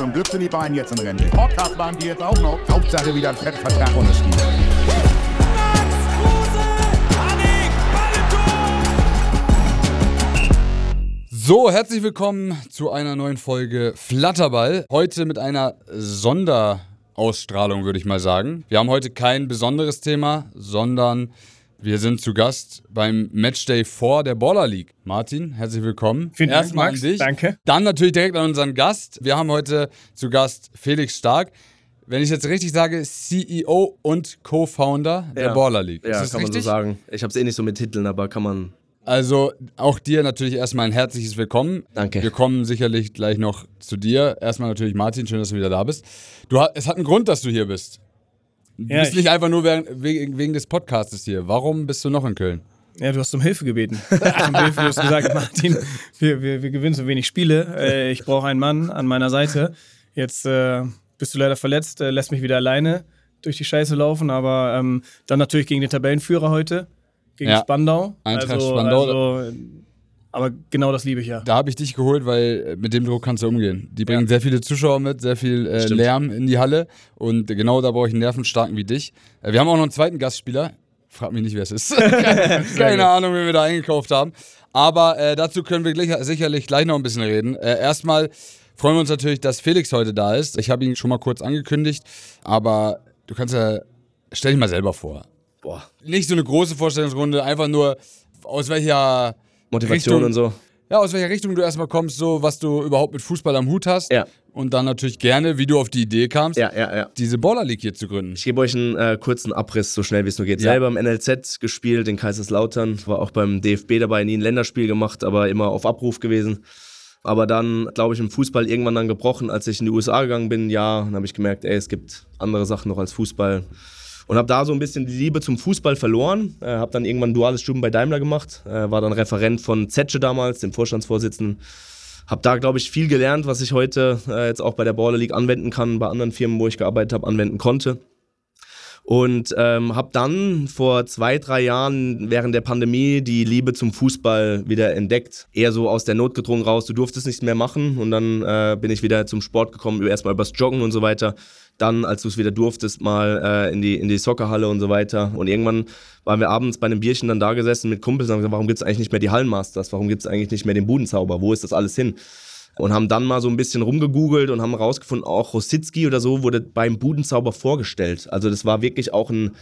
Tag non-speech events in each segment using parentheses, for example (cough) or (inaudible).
Zum Glück sind die beiden jetzt in Rente. Podcast waren die jetzt auch noch. Hauptsache wieder ein Fettvertrag unterschrieben. So, herzlich willkommen zu einer neuen Folge Flatterball. Heute mit einer Sonderausstrahlung, würde ich mal sagen. Wir haben heute kein besonderes Thema, sondern wir sind zu Gast beim Matchday 4 der Baller League. Martin, herzlich willkommen. Vielen Dank, Erstmal Max. an dich. Danke. Dann natürlich direkt an unseren Gast. Wir haben heute zu Gast Felix Stark. Wenn ich jetzt richtig sage, CEO und Co-Founder der Ja. Baller League. Ja, Ist das kann man richtig? so sagen. Ich habe es eh nicht so mit Titeln, aber kann man. Also auch dir natürlich erstmal ein herzliches Willkommen. Danke. Wir kommen sicherlich gleich noch zu dir. Erstmal natürlich Martin, schön, dass du wieder da bist. Du, es hat einen Grund, dass du hier bist. Du Ja, bist ich- nicht einfach nur wegen, wegen, des Podcastes hier. Warum bist du noch in Köln? Ja, du hast um Hilfe gebeten. (laughs) um Hilfe, du hast gesagt, Martin, wir, wir, wir gewinnen so wenig Spiele. Äh, ich brauche einen Mann an meiner Seite. Jetzt äh, bist du leider verletzt, äh, lässt mich wieder alleine durch die Scheiße laufen, aber ähm, dann natürlich gegen den Tabellenführer heute, gegen Ja. Spandau. Eintracht Spandau. Also, aber genau das liebe ich ja. Da habe ich dich geholt, weil äh, mit dem Druck kannst du umgehen. Die bringen sehr viele Zuschauer mit, sehr viel äh. Lärm in die Halle. Und genau da brauche ich einen Nervenstarken wie dich. Äh, wir haben auch noch einen zweiten Gastspieler. Frag mich nicht, wer es ist. (laughs) Keine Ahnung, wen wir da eingekauft haben. Aber äh, dazu können wir gleich, sicherlich gleich noch ein bisschen reden. Äh, erstmal freuen wir uns natürlich, dass Felix heute da ist. Ich habe ihn schon mal kurz angekündigt. Aber du kannst ja, stell dich mal selber vor. Boah, Nicht so eine große Vorstellungsrunde, einfach nur aus welcher Motivation Richtung- und so. ja, aus welcher Richtung du erstmal kommst, so was du überhaupt mit Fußball am Hut hast. Ja. Und dann natürlich gerne, wie du auf die Idee kamst, Ja, ja, ja. diese Baller League hier zu gründen. Ich gebe euch einen äh, kurzen Abriss, so schnell wie es nur geht. Ja. Selber im NLZ gespielt, in Kaiserslautern, war auch beim DFB dabei, nie ein Länderspiel gemacht, aber immer auf Abruf gewesen. Aber dann, glaube ich, im Fußball irgendwann dann gebrochen, als ich in die USA gegangen bin, ja, dann habe ich gemerkt, ey, es gibt andere Sachen noch als Fußball. Und habe da so ein bisschen die Liebe zum Fußball verloren. Äh, habe dann irgendwann ein duales Studium bei Daimler gemacht. Äh, war dann Referent von Zetsche damals, dem Vorstandsvorsitzenden. Habe da, glaube ich, viel gelernt, was ich heute äh, jetzt auch bei der Baller League anwenden kann, bei anderen Firmen, wo ich gearbeitet habe, anwenden konnte. Und ähm, habe dann vor zwei, drei Jahren während der Pandemie die Liebe zum Fußball wieder entdeckt. Eher so aus der Not gedrungen raus, du durftest nichts mehr machen. Und dann äh, bin ich wieder zum Sport gekommen, erstmal übers Joggen und so weiter. Dann, als du es wieder durftest, mal äh, in, die, in die Soccerhalle und so weiter. Und irgendwann waren wir abends bei einem Bierchen dann da gesessen mit Kumpels und haben gesagt, warum gibt es eigentlich nicht mehr die Hallenmasters? Warum gibt es eigentlich nicht mehr den Budenzauber? Wo ist das alles hin? und haben dann mal so ein bisschen rumgegoogelt und haben rausgefunden, auch Rositzky oder so wurde beim Budenzauber vorgestellt. Also das war wirklich auch ein,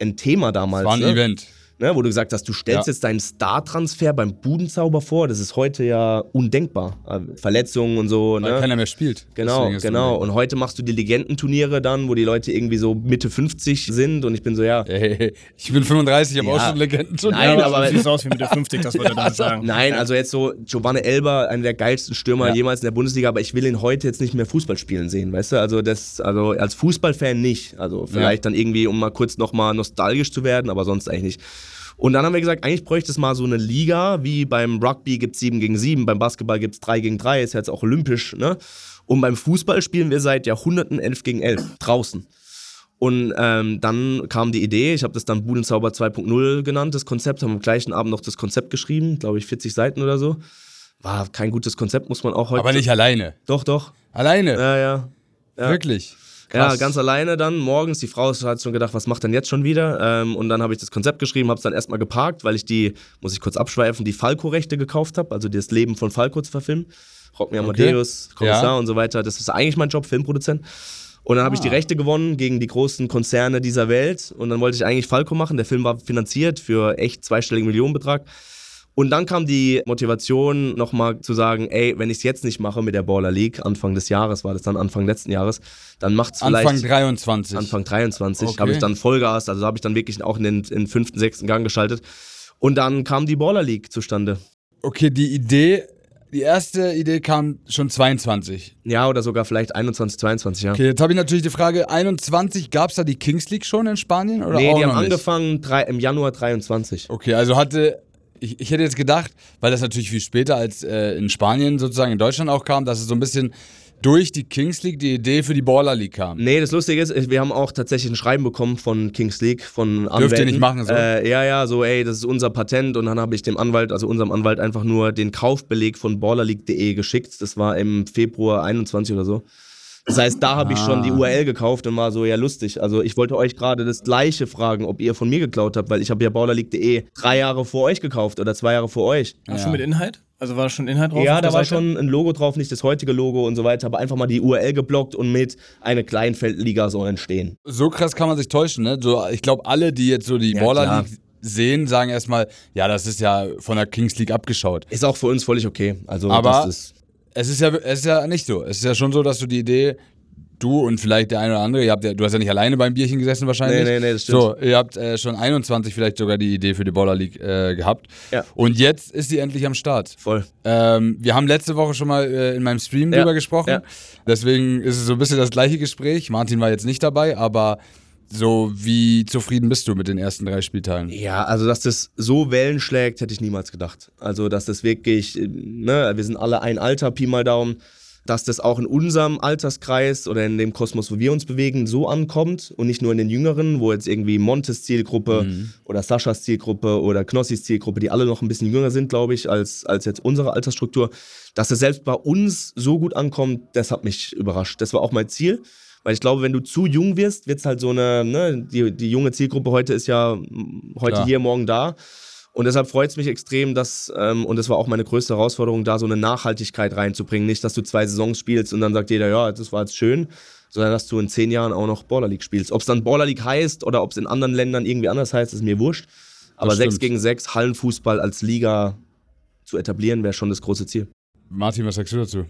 ein Thema damals. War ein ne? Event. Ne, wo du gesagt hast, du stellst Ja. jetzt deinen Star-Transfer beim Budenzauber vor. Das ist heute ja undenkbar. Äh, Verletzungen und so. Weil Ne? keiner mehr spielt. Genau, genau. Und heute machst du die Legendenturniere dann, wo die Leute irgendwie so Mitte 50 sind und ich bin so, ja, Ey, ich bin 35, ich habe Ja. auch schon Legenden. Nein, aber- du siehst aus wie mit der 50, das wollte er damit sagen. Nein, also jetzt so Giovanni Elber, einer der geilsten Stürmer Ja. jemals in der Bundesliga, aber ich will ihn heute jetzt nicht mehr Fußball spielen sehen, weißt du? Also das, also als Fußballfan nicht. Also vielleicht dann irgendwie, um mal kurz nochmal nostalgisch zu werden, aber sonst eigentlich nicht. Und dann haben wir gesagt, eigentlich bräuchte es mal so eine Liga, wie beim Rugby gibt es 7 gegen 7, beim Basketball gibt es 3 gegen 3, ist ja jetzt auch olympisch, ne? Und beim Fußball spielen wir seit Jahrhunderten 11 gegen 11, draußen. Und ähm, dann kam die Idee, ich habe das dann Budenzauber 2.0 genannt, das Konzept, haben am gleichen Abend noch das Konzept geschrieben, glaube ich 40 Seiten oder so. War kein gutes Konzept, muss man auch heute. Aber nicht alleine. Doch, doch. Alleine. Ja, ja. ja. Wirklich. Ja, Krass. ganz alleine dann morgens. Die Frau hat schon gedacht, was macht denn jetzt schon wieder? Ähm, und dann habe ich das Konzept geschrieben, habe es dann erstmal geparkt, weil ich die, muss ich kurz abschweifen, die Falco-Rechte gekauft habe, also das Leben von Falco zu verfilmen. Rock me Amadeus, Kommissar Ja. und so weiter. Das ist eigentlich mein Job, Filmproduzent. Und dann habe ich die Ah. Rechte gewonnen gegen die großen Konzerne dieser Welt. Und dann wollte ich eigentlich Falco machen. Der Film war finanziert für echt zweistelligen Millionenbetrag. Und dann kam die Motivation, nochmal zu sagen, ey, wenn ich es jetzt nicht mache mit der Baller League, Anfang des Jahres war das dann, Anfang letzten Jahres, dann macht es vielleicht... Anfang 23. Anfang 23 Okay. habe ich dann Vollgas, also habe ich dann wirklich auch in den, in den fünften, sechsten Gang geschaltet. Und dann kam die Baller League zustande. Okay, die Idee, die erste Idee kam schon 22. Ja, oder sogar vielleicht 21, 22, ja. Okay, jetzt habe ich natürlich die Frage, 21, gab es da die Kings League schon in Spanien? Oder nee, die haben nicht? angefangen drei, im Januar 23. Okay, also hatte, ich, ich hätte jetzt gedacht, weil das natürlich viel später als äh, in Spanien sozusagen in Deutschland auch kam, dass es so ein bisschen durch die Kings League die Idee für die Baller League kam. Nee, das Lustige ist, wir haben auch tatsächlich ein Schreiben bekommen von Kings League, von Anwälten. ihr nicht machen, so? Äh, ja, ja, so, ey, das ist unser Patent. Und dann habe ich dem Anwalt, also unserem Anwalt, einfach nur den Kaufbeleg von ballerleague.de geschickt. Das war im Februar 21 oder so. Das heißt, da habe ich schon die URL gekauft und war so, ja lustig. Also ich wollte euch gerade das gleiche fragen, ob ihr von mir geklaut habt, weil ich habe ja Baulerleague.de drei Jahre vor euch gekauft oder zwei Jahre vor euch. Auch schon mit Inhalt? Also war schon Inhalt drauf? Ja, da war Seite? schon ein Logo drauf, nicht das heutige Logo und so weiter, aber einfach mal die URL geblockt und mit eine Kleinfeldliga soll entstehen. So krass kann man sich täuschen, ne? So, ich glaube, alle, die jetzt so die Ja, Baller. League sehen, sagen erstmal, ja, das ist ja von der Kings League abgeschaut. Ist auch für uns völlig okay. Also Aber- das ist Es ist ja, es ist ja nicht so. Es ist ja schon so, dass du die Idee, du und vielleicht der eine oder andere, ihr habt ja, du hast ja nicht alleine beim Bierchen gesessen wahrscheinlich. Nee, nee, nee, das stimmt. So, ihr habt äh, schon 21 vielleicht sogar die Idee für die Baller League äh, gehabt. Ja. Und jetzt ist sie endlich am Start. voll. Ähm, wir haben letzte Woche schon mal äh, in meinem Stream Ja, drüber gesprochen. ja. Deswegen ist es so ein bisschen das gleiche Gespräch. Martin war jetzt nicht dabei, aber so wie zufrieden bist du mit den ersten drei Spieltagen? Ja, also dass das so Wellen schlägt, hätte ich niemals gedacht. Also dass das wirklich, ne, wir sind alle ein Alter, Pi mal Daumen, dass das auch in unserem Alterskreis oder in dem Kosmos, wo wir uns bewegen, so ankommt und nicht nur in den Jüngeren, wo jetzt irgendwie Montes Zielgruppe oder Saschas Zielgruppe oder Knossis Zielgruppe, die alle noch ein bisschen jünger sind, glaube ich, als, als jetzt unsere Altersstruktur, dass es selbst bei uns so gut ankommt, das hat mich überrascht. Das war auch mein Ziel. Weil ich glaube, wenn du zu jung wirst, wird es halt so eine, ne, die, die junge Zielgruppe heute ist ja heute Klar. hier, morgen da. Und deshalb freut es mich extrem, dass, ähm, und das war auch meine größte Herausforderung, da so eine Nachhaltigkeit reinzubringen. Nicht, dass du zwei Saisons spielst und dann sagt jeder, ja, das war jetzt schön, sondern dass du in zehn Jahren auch noch Baller League spielst. Ob es dann Baller League heißt oder ob es in anderen Ländern irgendwie anders heißt, ist mir wurscht. Aber Das 6 stimmt. gegen 6 Hallenfußball als Liga zu etablieren, wäre schon das große Ziel. Martin, was sagst du dazu?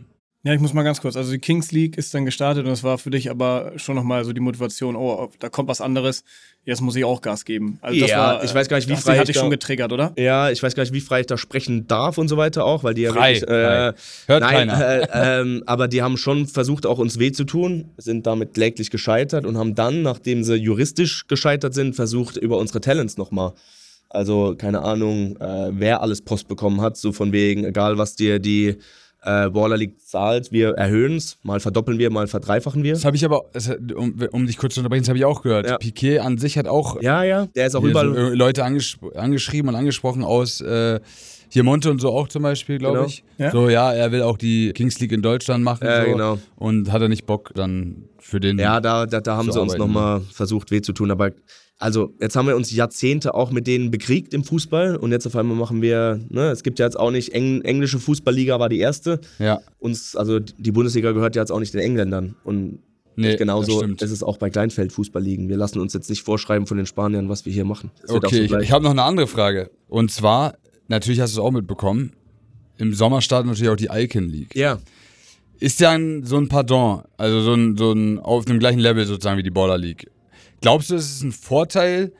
Ja, ich muss mal ganz kurz. Also die Kings League ist dann gestartet und es war für dich aber schon nochmal so die Motivation, oh, da kommt was anderes, jetzt muss ich auch Gas geben. Also das Ja, war, ich weiß gar nicht, wie das frei hat ich dich da- schon getriggert, oder? Ja, ich weiß gar nicht, wie frei ich da sprechen darf und so weiter auch, weil die ja Frei, wirklich. Äh, frei. Hört nein, keiner. Äh, ähm, aber die haben schon versucht, auch uns weh zu tun, sind damit kläglich gescheitert und haben dann, nachdem sie juristisch gescheitert sind, versucht, über unsere Talents nochmal. Also, keine Ahnung, äh, wer alles Post bekommen hat, so von wegen, egal was dir die äh, Baller League zahlt, wir erhöhen es, mal verdoppeln wir, mal verdreifachen wir. Das habe ich aber, das, um, um dich kurz zu unterbrechen, das habe ich auch gehört. Ja. Piquet an sich hat auch Ja, ja, der ist auch überall. so, äh, Leute angesch angeschrieben und angesprochen aus äh, hier Monte und so auch zum Beispiel, glaube Genau. ich. Ja. So, ja, er will auch die Kings League in Deutschland machen. Ja, so, genau. Und hat er nicht Bock dann für den. Ja, da, da, da haben sie uns nochmal versucht, weh zu tun. Aber also, jetzt haben wir uns Jahrzehnte auch mit denen bekriegt im Fußball und jetzt auf einmal machen wir, ne, es gibt ja jetzt auch nicht, Eng, englische Fußballliga war die erste. ja. Uns, also die Bundesliga gehört ja jetzt auch nicht den Engländern. Und Nee, genauso ist es auch bei Kleinfeldfußballligen. Wir lassen uns jetzt nicht vorschreiben von den Spaniern, was wir hier machen. Das Okay, ich, ich habe noch eine andere Frage. Und zwar, natürlich hast du es auch mitbekommen, im Sommer startet natürlich auch die Icon League. ja, Ist ja ein, so ein Pardon, also so ein, so ein auf dem gleichen Level sozusagen wie die Baller League. Glaubst du, es ist ein Vorteil,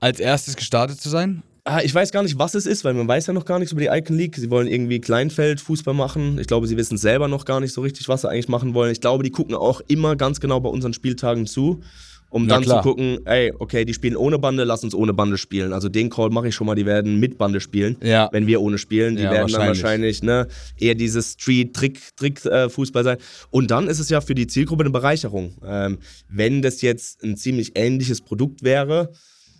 als erstes gestartet zu sein? Ah, ich weiß gar nicht, was es ist, weil man weiß ja noch gar nichts über die Icon League. Sie wollen irgendwie Kleinfeldfußball machen. Ich glaube, sie wissen selber noch gar nicht so richtig, was sie eigentlich machen wollen. Ich glaube, die gucken auch immer ganz genau bei unseren Spieltagen zu, um Na dann klar. zu gucken, ey, okay, die spielen ohne Bande, lass uns ohne Bande spielen. Also den Call mache ich schon mal, die werden mit Bande spielen, Ja. wenn wir ohne spielen. Die Ja, werden dann wahrscheinlich. wahrscheinlich ne, eher dieses Street-Trick-Trick-Fußball sein. Und dann ist es ja für die Zielgruppe eine Bereicherung. Ähm, wenn das jetzt ein ziemlich ähnliches Produkt wäre,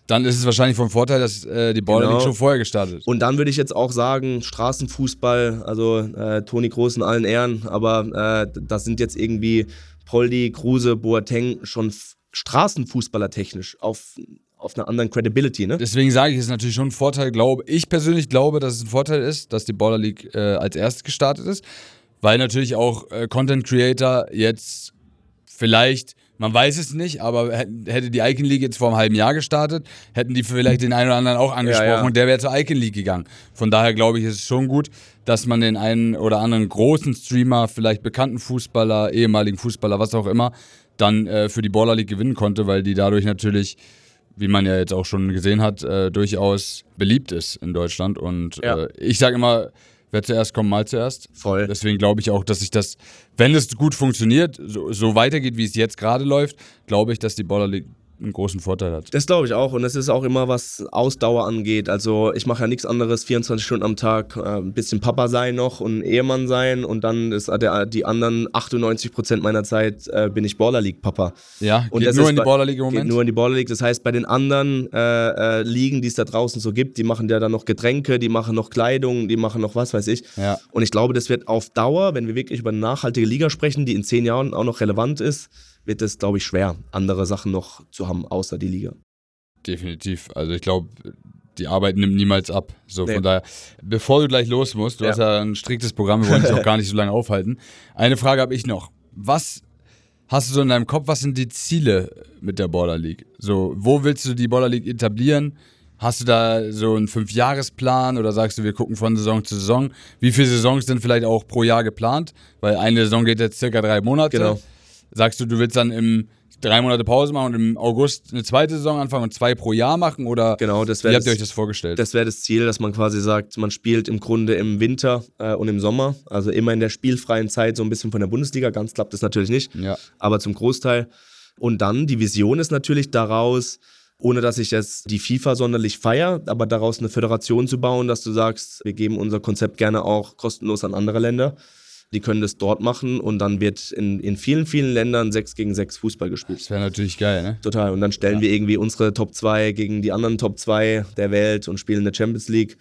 Dann ist es wahrscheinlich vom Vorteil, dass äh, die Baller Genau. Schon vorher gestartet ist. Und dann würde ich jetzt auch sagen, Straßenfußball, also äh, Toni Groß in allen Ehren, aber äh, das sind jetzt irgendwie Poldi, Kruse, Boateng schon Straßenfußballer technisch auf, auf einer anderen Credibility, ne? Deswegen sage ich, es ist natürlich schon ein Vorteil, glaube ich persönlich glaube, dass es ein Vorteil ist, dass die Baller League äh, als erstes gestartet ist, weil natürlich auch äh, Content Creator jetzt vielleicht, man weiß es nicht, aber hätte die Icon League jetzt vor einem halben Jahr gestartet, hätten die vielleicht den einen oder anderen auch angesprochen Ja, ja. und der wäre zur Icon League gegangen. Von daher glaube ich, ist es schon gut, dass man den einen oder anderen großen Streamer, vielleicht bekannten Fußballer, ehemaligen Fußballer, was auch immer, dann äh, für die Baller League gewinnen konnte, weil die dadurch natürlich wie man ja jetzt auch schon gesehen hat, äh, durchaus beliebt ist in Deutschland. Und Ja. äh, ich sage immer, wer zuerst kommt, mal zuerst. Voll. Deswegen glaube ich auch, dass sich das, wenn es gut funktioniert, so, so weitergeht, wie es jetzt gerade läuft, glaube ich, dass die Baller League einen großen Vorteil hat. Das glaube ich auch. Und es ist auch immer, was Ausdauer angeht. Also ich mache ja nichts anderes, 24 Stunden am Tag, äh, ein bisschen Papa sein noch und Ehemann sein. Und dann ist der, die anderen 98 Prozent meiner Zeit äh, bin ich Baller League Papa. Ja, Und geht das nur in die Baller League im Geht Moment. nur in die Baller League. Das heißt, bei den anderen äh, äh, Ligen, die es da draußen so gibt, die machen ja dann noch Getränke, die machen noch Kleidung, die machen noch was weiß ich. Ja. Und ich glaube, das wird auf Dauer, wenn wir wirklich über eine nachhaltige Liga sprechen, die in zehn Jahren auch noch relevant ist, wird es, glaube ich, schwer, andere Sachen noch zu haben, außer die Liga. Definitiv. Also ich glaube, die Arbeit nimmt niemals ab. So Nee. von daher, bevor du gleich los musst, du Ja. hast ja ein striktes Programm, wir wollen dich (laughs) auch gar nicht so lange aufhalten. Eine Frage habe ich noch. Was hast du so in deinem Kopf, was sind die Ziele mit der Border League? So, wo willst du die Border League etablieren? Hast du da so einen Fünfjahresplan oder sagst du, wir gucken von Saison zu Saison? Wie viele Saisons sind vielleicht auch pro Jahr geplant? Weil eine Saison geht jetzt circa drei Monate. Genau. Sagst du, du willst dann im drei Monate Pause machen und im August eine zweite Saison anfangen und zwei pro Jahr machen? Oder Genau, das wie wäre habt ihr euch das vorgestellt? Das wäre das Ziel, dass man quasi sagt, man spielt im Grunde im Winter äh, und im Sommer, also immer in der spielfreien Zeit so ein bisschen von der Bundesliga. Ganz klappt das natürlich nicht, ja. aber zum Großteil. Und dann die Vision ist natürlich daraus, ohne dass ich jetzt die FIFA sonderlich feiere, aber daraus eine Föderation zu bauen, dass du sagst, wir geben unser Konzept gerne auch kostenlos an andere Länder. Die können das dort machen und dann wird in, in vielen, vielen Ländern 6 gegen 6 Fußball gespielt. Das wäre natürlich geil, ne? Total. Und dann stellen wir irgendwie unsere Top 2 gegen die anderen Top 2 der Welt und spielen eine Champions League.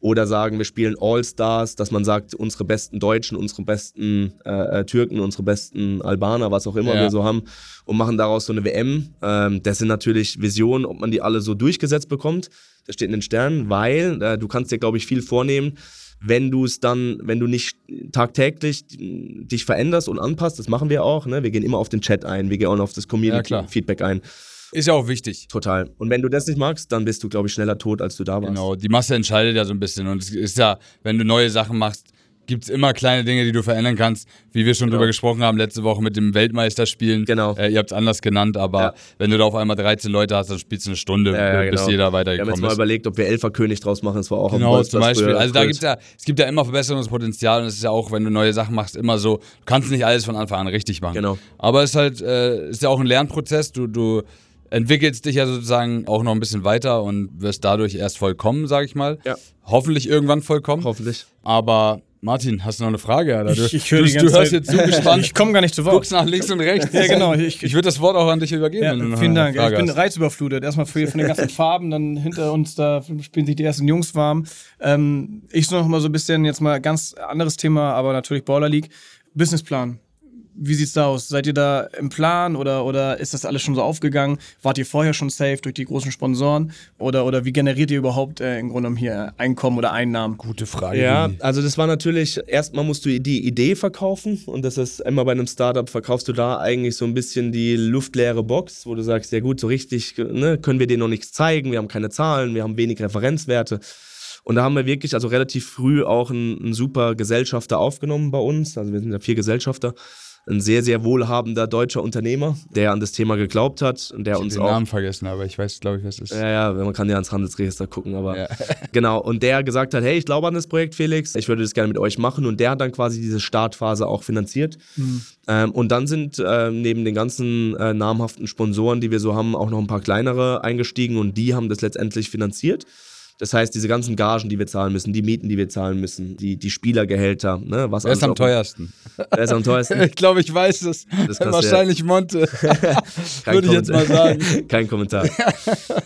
Oder sagen, wir spielen All-Stars, dass man sagt, unsere besten Deutschen, unsere besten äh, äh, Türken, unsere besten Albaner, was auch immer Ja. wir so haben, und machen daraus so eine WM. Ähm, das sind natürlich Visionen, ob man die alle so durchgesetzt bekommt. Das steht in den Sternen, weil äh, du kannst dir, glaube ich, viel vornehmen, wenn du es dann, wenn du nicht tagtäglich dich veränderst und anpasst, das machen wir auch, ne? wir gehen immer auf den Chat ein, wir gehen auch auf das Ja. Community-Feedback ein. Ist ja auch wichtig. Total. Und wenn du das nicht magst, dann bist du, glaube ich, schneller tot, als du da warst. Genau, die Masse entscheidet ja so ein bisschen. Und es ist ja, wenn du neue Sachen machst, gibt es immer kleine Dinge, die du verändern kannst, wie wir schon drüber gesprochen haben letzte Woche mit dem Weltmeisterspielen. Genau. Äh, ihr habt es anders genannt, aber Ja. wenn du da auf einmal 13 Leute hast, dann spielst du eine Stunde, Ja, ja, bis genau. jeder Wir haben weitergekommen jetzt mal ist. überlegt, ob wir Elferkönig draus machen. Das war auch Genau, zum Beispiel. Also da gibt's ja, es gibt ja immer Verbesserungspotenzial und es ist ja auch, wenn du neue Sachen machst, immer so, du kannst nicht alles von Anfang an richtig machen. Genau. Aber es ist halt, äh, ist ja auch ein Lernprozess. Du, du entwickelst dich ja sozusagen auch noch ein bisschen weiter und wirst dadurch erst vollkommen, sag ich mal. Ja. Hoffentlich irgendwann vollkommen. Hoffentlich. Aber Martin, hast du noch eine Frage? Alter? Du, Ich, ich höre du, die ganze du hörst Zeit. jetzt so gespannt. Ich komme gar nicht zu Wort. guckst nach links und rechts. Ja, genau. Ich, Ich würde das Wort auch an dich übergeben, Ja, wenn du noch vielen Dank. Frage ich bin hast. reizüberflutet. Erstmal von den ganzen Farben, dann hinter uns, da spielen sich die ersten Jungs warm. Ähm, ich so noch mal so ein bisschen, jetzt mal ganz anderes Thema, aber natürlich Baller League. Businessplan. Wie sieht's da aus? Seid ihr da im Plan oder, oder ist das alles schon so aufgegangen? Wart ihr vorher schon safe durch die großen Sponsoren? Oder, oder wie generiert ihr überhaupt äh, im Grunde genommen hier Einkommen oder Einnahmen? Gute Frage. Ja, also das war natürlich, erstmal musst du die Idee verkaufen und das ist immer bei einem Startup, verkaufst du da eigentlich so ein bisschen die luftleere Box, wo du sagst, ja gut, so richtig ne, können wir dir noch nichts zeigen, wir haben keine Zahlen, wir haben wenig Referenzwerte. Und da haben wir wirklich also relativ früh auch einen, einen super Gesellschafter aufgenommen bei uns, also wir sind ja vier Gesellschafter, ein sehr, sehr wohlhabender deutscher Unternehmer, der an das Thema geglaubt hat und der Ich uns den auch Namen vergessen, aber ich weiß, glaube ich, was es ist. ja, ja, man kann ja ans Handelsregister gucken, aber Ja. (laughs) genau. Und der gesagt hat, hey, ich glaube an das Projekt, Felix, ich würde das gerne mit euch machen. Und der hat dann quasi diese Startphase auch finanziert. Ähm, und dann sind ähm, neben den ganzen äh, namhaften Sponsoren, die wir so haben, auch noch ein paar kleinere eingestiegen und die haben das letztendlich finanziert. Das heißt, diese ganzen Gagen, die wir zahlen müssen, die Mieten, die wir zahlen müssen, die, die Spielergehälter, ne, was Wer ist am auch- teuersten? Wer ist am teuersten? (laughs) Ich glaube, ich weiß es. kannst du ja- Wahrscheinlich Monte. Kein (laughs) Würde ich jetzt mal Kommentar. sagen. (laughs) Kein Kommentar.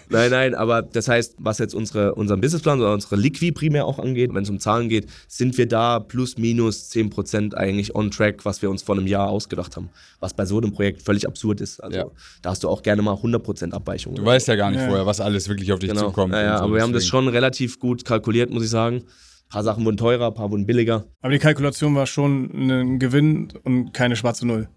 nein, nein, aber das heißt, was jetzt unsere, unseren Businessplan oder unsere Liqui primär auch angeht, wenn es um Zahlen geht, sind wir da plus minus 10% eigentlich on track, was wir uns vor einem Jahr ausgedacht haben. Was bei so einem Projekt völlig absurd ist. Also Ja. da hast du auch gerne mal 100% Abweichung. Du weißt ja gar nicht Ja. vorher, was alles wirklich auf dich genau. zukommt. Ja, ja, so, aber wir haben das deswegen. Schon relativ gut kalkuliert, muss ich sagen. Ein paar Sachen wurden teurer, ein paar wurden billiger. Aber die Kalkulation war schon ein Gewinn und keine schwarze Null.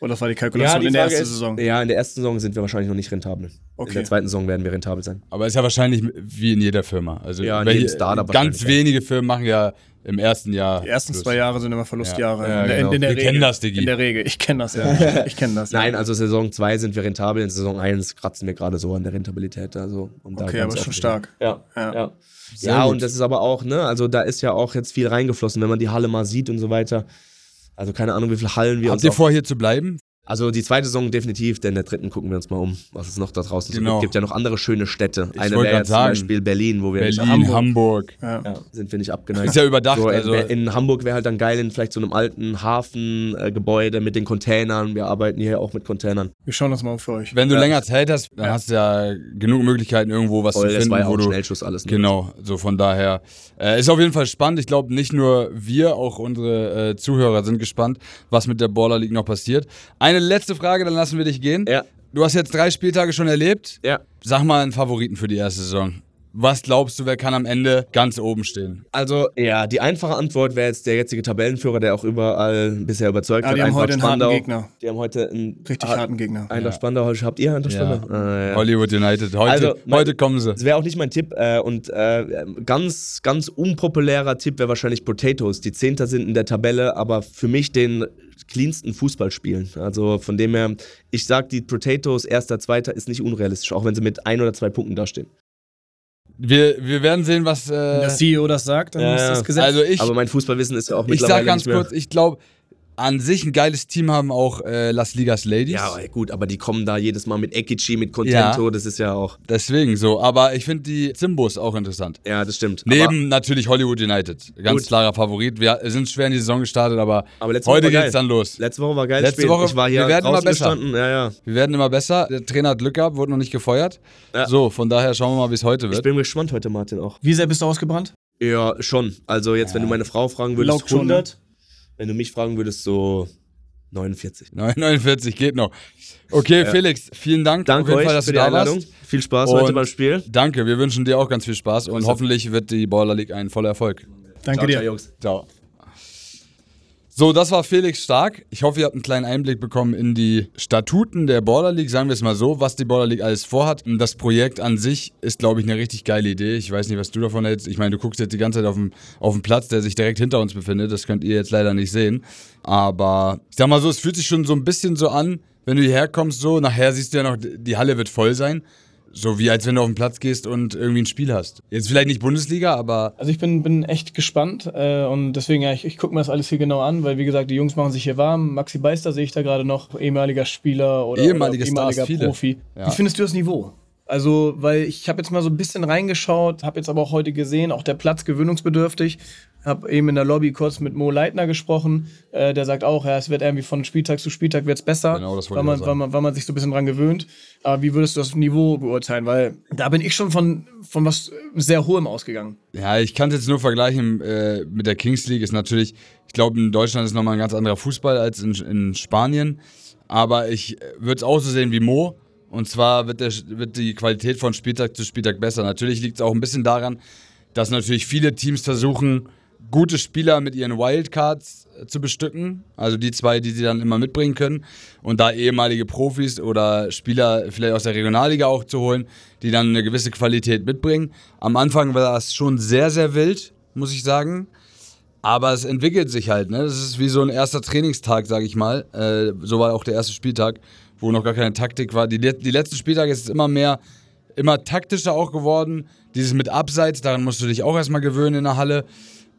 Oder das war die Kalkulation die in der Frage ersten ist- Saison? Ja, in der ersten Saison sind wir wahrscheinlich noch nicht rentabel. In Okay. der zweiten Saison werden wir rentabel sein. Aber ist ja wahrscheinlich wie in jeder Firma. Also Ja, in jedem Startup ganz ja. wenige Firmen machen ja im ersten Jahr. Die ersten Plus. zwei Jahre sind immer Verlustjahre. Ja, ja, in, der, genau. in, in der Wir Regel. kennen das, Diggi. In der Regel. Ich kenne das, ja. (laughs) Ich kenne das. Ja. Nein, also Saison 2 sind wir rentabel, in Saison 1 kratzen wir gerade so an der Rentabilität. Also, um da Okay, aber schon stark. Ja, Ja. ja. Ja, und das ist aber auch, ne, also da ist ja auch jetzt viel reingeflossen, wenn man die Halle mal sieht und so weiter. Also keine Ahnung, wie viele Hallen wir Habt uns ihr auch- vor, hier zu bleiben? Also die zweite Saison definitiv, denn in der dritten gucken wir uns mal um, was es noch da draußen so Genau. gibt. gibt ja noch andere schöne Städte. Ich Eine wollte wäre jetzt zum sagen. Beispiel Berlin, wo wir Berlin, nicht Hamburg. Ja. ja, sind wir nicht abgeneigt. Ist ja überdacht, So, in, also- in Hamburg wäre halt dann geil in vielleicht so einem alten Hafengebäude mit den Containern. Wir arbeiten hier auch mit Containern. Wir schauen das mal für euch. Wenn du Ja. länger Zeit hast, dann hast du ja genug Möglichkeiten, irgendwo was Voll, zu das finden, war ja auch wo du. Schnellschuss alles. ne? Genau, so von daher. Äh, ist auf jeden Fall spannend. Ich glaube, nicht nur wir, auch unsere äh, Zuhörer sind gespannt, was mit der Baller League noch passiert. Eine letzte Frage, dann lassen wir dich gehen. Ja. Du hast jetzt drei Spieltage schon erlebt. Ja. Sag mal einen Favoriten für die erste Saison. Was glaubst du, wer kann am Ende ganz oben stehen? Also, ja, die einfache Antwort wäre jetzt der jetzige Tabellenführer, der auch überall bisher überzeugt Ja, hat. die haben heute einen harten. Gegner. Die haben heute einen Richtig har- harten Gegner. Eintracht Spandau. Habt ihr Eintracht Ja. Spandau? Ah, ja. Hollywood United. Heute, Also, mein- heute kommen sie. Das wäre auch nicht mein Tipp. Äh, und äh, ganz, ganz unpopulärer Tipp wäre wahrscheinlich Potatoes, die Zehnter sind in der Tabelle, aber für mich den cleansten Fußball spielen. Also von dem her, ich sag, die Potatoes, erster, zweiter, ist nicht unrealistisch, auch wenn sie mit ein oder zwei Punkten dastehen. Wir, wir werden sehen, was. Wenn Äh, der CEO das sagt, dann Ja, ist das Gesetz. also ich, Aber mein Fußballwissen ist ja auch ich mittlerweile sag ganz nicht mehr. kurz, ich glaube, an sich ein geiles Team haben auch äh, Las Ligas Ladies. Ja, aber gut, aber die kommen da jedes Mal mit Ekichi, mit Contento, das ist ja auch. Deswegen so. Aber ich finde die Zimbos auch interessant. Ja, das stimmt. Neben natürlich Hollywood United. Ganz Gut. klarer Favorit. Wir sind schwer in die Saison gestartet, aber, Aber letzte heute Woche war geht's geil. dann los. Aber letzte Woche war geil. Letzte. Woche- ich war hier wir werden immer besser. Ja, ja. Wir werden immer besser. Der Trainer hat Glück gehabt, wurde noch nicht gefeuert. Ja. So, von daher schauen wir mal, wie es heute Ich wird. bin gespannt heute, Martin, auch. Wie sehr bist du ausgebrannt? Ja, schon. Also jetzt, wenn du meine Frau fragen würdest, Laugt schon, ne? 100. Wenn du mich fragen würdest, so 49. 49 (laughs) geht noch. Okay, Felix, vielen Dank Danke auf jeden Fall, dass für du die da Einladung. warst. Viel Spaß Und- heute beim Spiel. Danke, wir wünschen dir auch ganz viel Spaß und hoffentlich wird die Baller League ein voller Erfolg. Danke Ciao, dir. ciao, Jungs. Ciao. So, das war Felix Stark. Ich hoffe, ihr habt einen kleinen Einblick bekommen in die Statuten der Border League, sagen wir es mal so, was die Border League alles vorhat. Das Projekt an sich ist, glaube ich, eine richtig geile Idee. Ich weiß nicht, was du davon hältst. Ich meine, du guckst jetzt die ganze Zeit auf den, auf den Platz, der sich direkt hinter uns befindet. Das könnt ihr jetzt leider nicht sehen. Aber ich sag mal so, es fühlt sich schon so ein bisschen so an, wenn du hierher kommst, so, nachher siehst du ja noch, die Halle wird voll sein. So wie als wenn du auf den Platz gehst und irgendwie ein Spiel hast. Jetzt vielleicht nicht Bundesliga, aber Also ich bin, bin echt gespannt äh, und deswegen, ja, ich, ich gucke mir das alles hier genau an, weil wie gesagt, die Jungs machen sich hier warm. Maxi Beister sehe ich da gerade noch, ehemaliger Spieler oder, Ehemalige oder Stars, ehemaliger viele. Profi. Wie findest du das Niveau? Also, weil ich habe jetzt mal so ein bisschen reingeschaut, habe jetzt aber auch heute gesehen, auch der Platz gewöhnungsbedürftig. Habe eben in der Lobby kurz mit Mo Leitner gesprochen. Äh, der sagt auch, ja, es wird irgendwie von Spieltag zu Spieltag wird's besser, Genau, das weil, man, sagen. weil, man, weil man sich so ein bisschen dran gewöhnt. Aber wie würdest du das Niveau beurteilen? Weil da bin ich schon von, von was sehr Hohem ausgegangen. Ja, ich kann es jetzt nur vergleichen äh, mit der Kings League. Ist natürlich, ich glaube, in Deutschland ist nochmal ein ganz anderer Fußball als in, in Spanien. Aber ich würde es auch so sehen wie Mo. Und zwar wird, der, wird die Qualität von Spieltag zu Spieltag besser. Natürlich liegt es auch ein bisschen daran, dass natürlich viele Teams versuchen, gute Spieler mit ihren Wildcards äh, zu bestücken. Also die zwei, die sie dann immer mitbringen können. Und da ehemalige Profis oder Spieler vielleicht aus der Regionalliga auch zu holen, die dann eine gewisse Qualität mitbringen. Am Anfang war das schon sehr, sehr wild, muss ich sagen. Aber es entwickelt sich halt, ne? Das ist wie so ein erster Trainingstag, sag ich mal. Äh, so war auch der erste Spieltag, wo noch gar keine Taktik war. Die, die letzten Spieltage ist es immer mehr, immer taktischer auch geworden. Dieses mit Abseits, daran musst du dich auch erstmal gewöhnen in der Halle.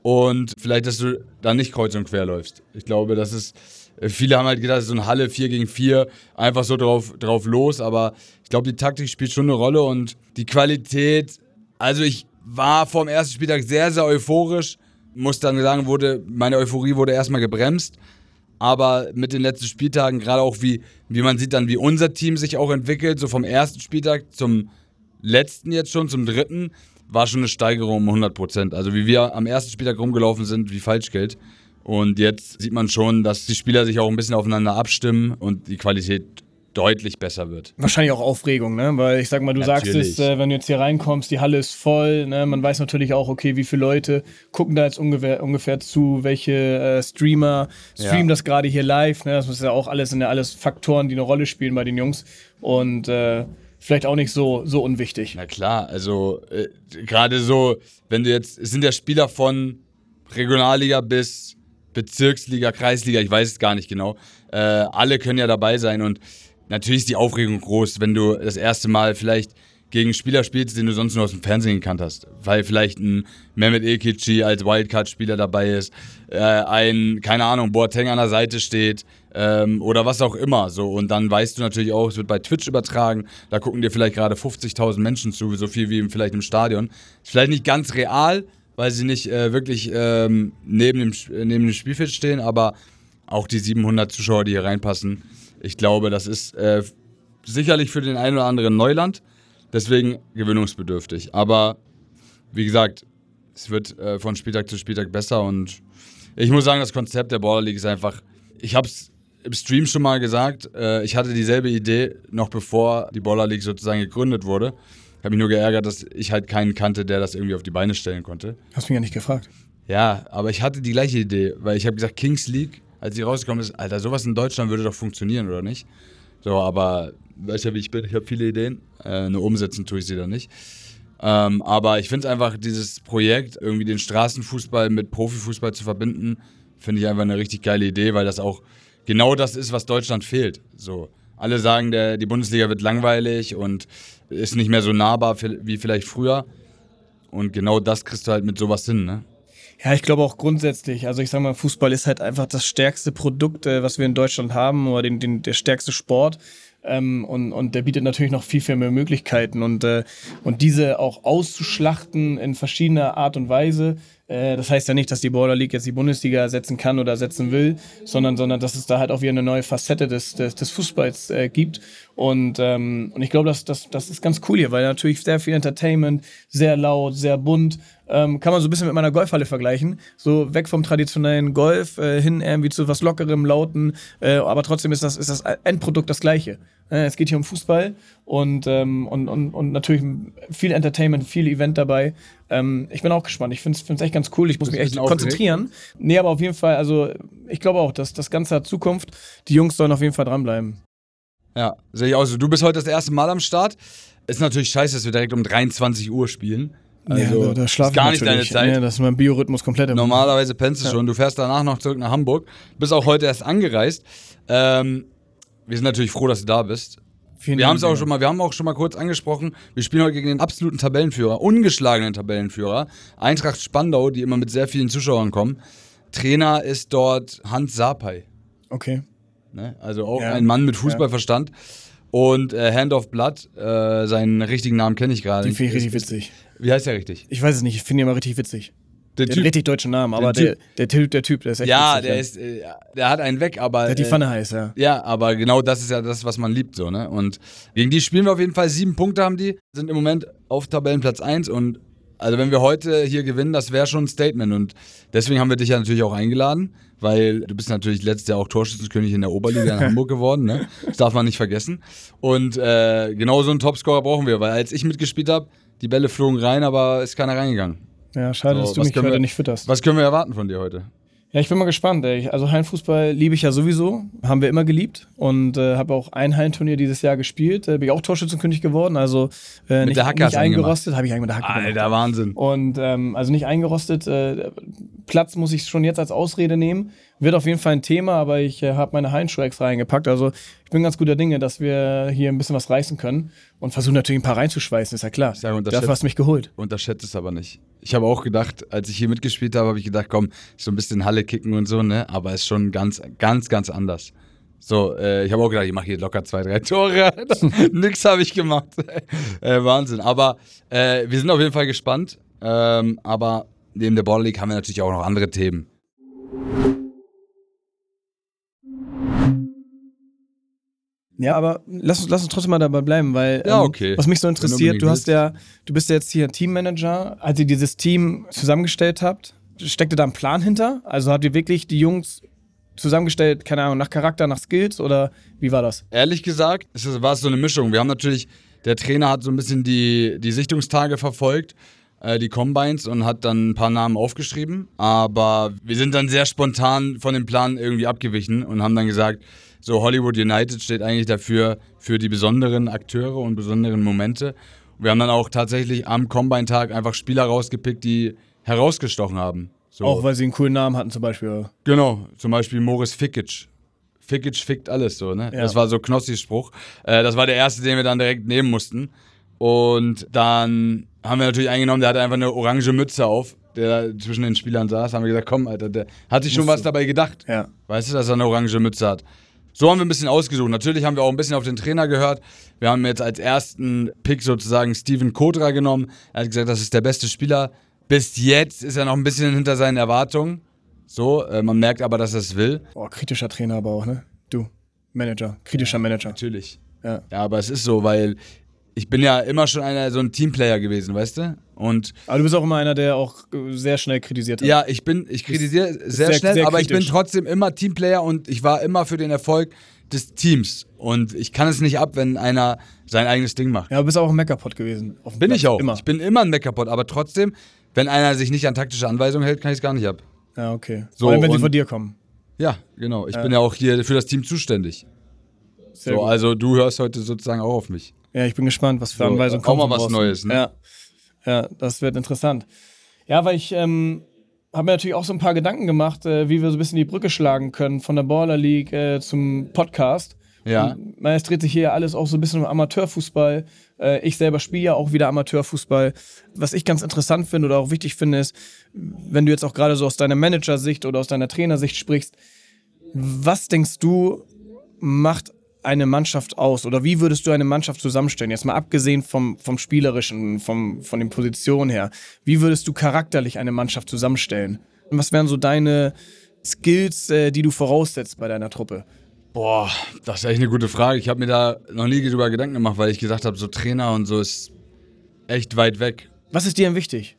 Und vielleicht, dass du da nicht kreuz und quer läufst. Ich glaube, das ist. äh, Viele haben halt gedacht, so eine Halle 4 gegen 4, einfach so drauf, drauf los. Aber ich glaube, die Taktik spielt schon eine Rolle und die Qualität. Also, ich war vor dem ersten Spieltag sehr, sehr euphorisch. Muss dann sagen, wurde, meine Euphorie wurde erstmal gebremst. Aber mit den letzten Spieltagen, gerade auch wie, wie man sieht dann, wie unser Team sich auch entwickelt, so vom ersten Spieltag zum letzten jetzt schon, zum dritten, war schon eine Steigerung um 100 Prozent. Also wie wir am ersten Spieltag rumgelaufen sind, wie Falschgeld. Und jetzt sieht man schon, dass die Spieler sich auch ein bisschen aufeinander abstimmen und die Qualität deutlich besser wird. Wahrscheinlich auch Aufregung, ne? Weil ich sag mal, du Natürlich. sagst es, äh, wenn du jetzt hier reinkommst, die Halle ist voll, ne? Man weiß natürlich auch, okay, wie viele Leute gucken da jetzt ungefähr, ungefähr zu, welche äh, Streamer streamen Ja. das gerade hier live, ne? Das ist ja auch alles, sind ja alles Faktoren, die eine Rolle spielen bei den Jungs. Und äh, vielleicht auch nicht so, so unwichtig. Na klar, also äh, gerade so, wenn du jetzt, es sind ja Spieler von Regionalliga bis Bezirksliga, Kreisliga, ich weiß es gar nicht genau. Äh, alle können ja dabei sein und natürlich ist die Aufregung groß, wenn du das erste Mal vielleicht gegen Spieler spielst, den du sonst nur aus dem Fernsehen gekannt hast. Weil vielleicht ein Mehmet Ekici als Wildcard-Spieler dabei ist, äh, ein, keine Ahnung, Boateng an der Seite steht ähm, oder was auch immer. So. Und dann weißt du natürlich auch, es wird bei Twitch übertragen, da gucken dir vielleicht gerade 50.000 Menschen zu, so viel wie vielleicht im Stadion. Ist vielleicht nicht ganz real, weil sie nicht äh, wirklich ähm, neben, dem, neben dem Spielfeld stehen, aber auch die 700 Zuschauer, die hier reinpassen, ich glaube, das ist äh, sicherlich für den einen oder anderen Neuland, deswegen gewöhnungsbedürftig. Aber wie gesagt, es wird äh, von Spieltag zu Spieltag besser und ich muss sagen, das Konzept der Border League ist einfach, ich habe es im Stream schon mal gesagt, äh, ich hatte dieselbe Idee noch bevor die Baller League sozusagen gegründet wurde. Ich habe mich nur geärgert, dass ich halt keinen kannte, der das irgendwie auf die Beine stellen konnte. Hast mich ja nicht gefragt. Ja, aber ich hatte die gleiche Idee, weil ich habe gesagt, Kings League, als sie rausgekommen ist, Alter, sowas in Deutschland würde doch funktionieren, oder nicht? So, aber weißt ja, wie ich bin, ich habe viele Ideen, äh, nur umsetzen tue ich sie dann nicht. Ähm, aber ich finde es einfach, dieses Projekt, irgendwie den Straßenfußball mit Profifußball zu verbinden, finde ich einfach eine richtig geile Idee, weil das auch genau das ist, was Deutschland fehlt. So. Alle sagen, der, die Bundesliga wird langweilig und ist nicht mehr so nahbar wie vielleicht früher. Und genau das kriegst du halt mit sowas hin, ne? Ja, ich glaube auch grundsätzlich. Also ich sage mal, Fußball ist halt einfach das stärkste Produkt, äh, was wir in Deutschland haben, oder den, den, der stärkste Sport. Ähm, und, und der bietet natürlich noch viel, viel mehr Möglichkeiten. Und, äh, und diese auch auszuschlachten in verschiedener Art und Weise, äh, das heißt ja nicht, dass die Border League jetzt die Bundesliga ersetzen kann oder ersetzen will, sondern, sondern dass es da halt auch wieder eine neue Facette des, des, des Fußballs äh, gibt. Und, ähm, und ich glaube, das, das, das ist ganz cool hier, weil natürlich sehr viel Entertainment, sehr laut, sehr bunt. Ähm, kann man so ein bisschen mit meiner Golfhalle vergleichen. So weg vom traditionellen Golf äh, hin irgendwie zu was Lockerem, Lauten. Äh, aber trotzdem ist das, ist das Endprodukt das gleiche. Äh, es geht hier um Fußball und, ähm, und, und, und natürlich viel Entertainment, viel Event dabei. Ähm, ich bin auch gespannt. Ich finde es echt ganz cool. Ich muss mich echt konzentrieren. Nee, aber auf jeden Fall, also ich glaube auch, dass das Ganze hat Zukunft. Die Jungs sollen auf jeden Fall dranbleiben. Ja, sehe ich auch so. Du bist heute das erste Mal am Start. Ist natürlich scheiße, dass wir direkt um 23 Uhr spielen. Also, ja, da, da schlafe gar nicht deine Zeit. Ja, das ist mein Biorhythmus komplett im Normalerweise pennst du ja. schon. Du fährst danach noch zurück nach Hamburg. Bist auch heute erst angereist. Ähm, wir sind natürlich froh, dass du da bist. Vielen wir haben es auch schon mal, wir haben auch schon mal kurz angesprochen. Wir spielen heute gegen den absoluten Tabellenführer, ungeschlagenen Tabellenführer, Eintracht Spandau, die immer mit sehr vielen Zuschauern kommen. Trainer ist dort Hans Sapai. Okay. Ne? Also auch ja. ein Mann mit Fußballverstand. Ja. Und äh, Hand of Blood, äh, seinen richtigen Namen kenne ich gerade. Den finde ich richtig witzig. Wie heißt der richtig? Ich weiß es nicht, ich finde ihn immer richtig witzig. Der, der typ, richtig deutschen Namen, aber der, der, typ, der Typ, der ist echt Ja, witzig, der ist, äh, der hat einen weg, aber. Der hat die Pfanne äh, heiß, ja. Ja, aber genau das ist ja das, was man liebt, so, ne? Und gegen die spielen wir auf jeden Fall sieben Punkte haben die, sind im Moment auf Tabellenplatz 1 und also wenn wir heute hier gewinnen, das wäre schon ein Statement und deswegen haben wir dich ja natürlich auch eingeladen, weil du bist natürlich letztes Jahr auch Torschützenkönig in der Oberliga in (laughs) Hamburg geworden, ne? Das darf man nicht vergessen. Und äh, genau so einen Topscorer brauchen wir, weil als ich mitgespielt habe, die Bälle flogen rein, aber ist keiner reingegangen. Ja, schade, so, dass du mich heute wir, nicht fütterst. Was können wir erwarten von dir heute? Ja, ich bin mal gespannt. Ey. Also Hallenfußball liebe ich ja sowieso, haben wir immer geliebt und äh, habe auch ein Hallenturnier dieses Jahr gespielt. Äh, bin ich auch Torschützenkönig geworden, also äh, nicht, nicht eingerostet, habe ich eigentlich mit der Hacke Alter, gemacht. Wahnsinn. Und ähm, also nicht eingerostet. Äh, Platz muss ich schon jetzt als Ausrede nehmen. Wird auf jeden Fall ein Thema, aber ich äh, habe meine Hallenschuhe extra eingepackt. Also ich bin ganz guter Dinge, dass wir hier ein bisschen was reißen können und versuchen natürlich ein paar reinzuschweißen, ist ja klar. Ich sage, Dafür hast du mich geholt. Unterschätzt es aber nicht. Ich habe auch gedacht, als ich hier mitgespielt habe, habe ich gedacht, komm, so ein bisschen Halle kicken und so, ne? Aber es ist schon ganz, ganz, ganz anders. So, äh, ich habe auch gedacht, ich mache hier locker zwei, drei Tore. (laughs) Nix habe ich gemacht. (laughs) äh, Wahnsinn. Aber äh, wir sind auf jeden Fall gespannt. Ähm, aber neben der Ball League haben wir natürlich auch noch andere Themen. Ja, aber lass uns, lass uns trotzdem mal dabei bleiben, weil ja, ähm, okay. was mich so interessiert, du hast ja, du bist ja jetzt hier Teammanager. Als ihr dieses Team zusammengestellt habt, steckte da ein Plan hinter? Also habt ihr wirklich die Jungs zusammengestellt, keine Ahnung, nach Charakter, nach Skills oder wie war das? Ehrlich gesagt, es war so eine Mischung. Wir haben natürlich, der Trainer hat so ein bisschen die, die Sichtungstage verfolgt äh, die Combines und hat dann ein paar Namen aufgeschrieben. Aber wir sind dann sehr spontan von dem Plan irgendwie abgewichen und haben dann gesagt, so Hollywood United steht eigentlich dafür für die besonderen Akteure und besonderen Momente. Wir haben dann auch tatsächlich am Combine-Tag einfach Spieler rausgepickt, die herausgestochen haben. So. Auch weil sie einen coolen Namen hatten zum Beispiel. Genau, zum Beispiel Morris Fikic. Fikic fickt alles so, ne? Ja. Das war so Knossis Spruch. Äh, das war der erste, den wir dann direkt nehmen mussten. Und dann haben wir natürlich eingenommen, der hatte einfach eine orange Mütze auf der zwischen den Spielern saß, haben wir gesagt, komm, Alter, der hat sich schon was dabei gedacht. Ja. Weißt du, dass er eine orange Mütze hat. So haben wir ein bisschen ausgesucht. Natürlich haben wir auch ein bisschen auf den Trainer gehört. Wir haben jetzt als ersten Pick sozusagen Steven Kodra genommen. Er hat gesagt, das ist der beste Spieler. Bis jetzt ist er noch ein bisschen hinter seinen Erwartungen. So, äh, man merkt aber, dass er es will. Boah, kritischer Trainer aber auch, ne? Du, Manager, kritischer Manager. Natürlich. Ja. Ja, aber es ist so, weil ich bin ja immer schon einer so ein Teamplayer gewesen, weißt du? Und Aber du bist auch immer einer, der auch äh, sehr schnell kritisiert hat. ja, ich bin, ich kritisiere sehr, sehr- schnell, sehr aber ich bin trotzdem immer Teamplayer und ich war immer für den Erfolg des Teams. Und ich kann es nicht ab, wenn einer sein eigenes Ding macht. Ja, du bist auch ein Meckerpot gewesen. Bin Platz. ich auch. Immer. Ich bin immer ein Meckerpot, aber trotzdem, wenn einer sich nicht an taktische Anweisungen hält, kann ich es gar nicht ab. Ja, okay. So, Vor allem, wenn sie von dir kommen. Ja, genau. Ich bin ja auch hier für das Team zuständig. Sehr So, gut. also du hörst heute sozusagen auch auf mich. Ja, ich bin gespannt, was für So, Anweisungen auch kommen. mal von was draußen. Neues, ne? Ja. ja, das wird interessant. Ja, weil ich ähm, habe mir natürlich auch so ein paar Gedanken gemacht, äh, wie wir so ein bisschen die Brücke schlagen können von der Baller League äh, zum Podcast. Ja. Und, es dreht sich hier alles auch so ein bisschen um Amateurfußball. Äh, ich selber spiele ja auch wieder Amateurfußball. Was ich ganz interessant finde oder auch wichtig finde, ist, wenn du jetzt auch gerade so aus deiner Managersicht oder aus deiner Trainersicht sprichst, was denkst du, macht eine Mannschaft aus? Oder wie würdest du eine Mannschaft zusammenstellen? Jetzt mal abgesehen vom, vom Spielerischen, vom, von den Positionen her. Wie würdest du charakterlich eine Mannschaft zusammenstellen? Und was wären so deine Skills, äh, die du voraussetzt bei deiner Truppe? Boah, das ist echt eine gute Frage. Ich habe mir da noch nie drüber Gedanken gemacht, weil ich gesagt habe, so Trainer und so ist echt weit weg. Was ist dir denn wichtig?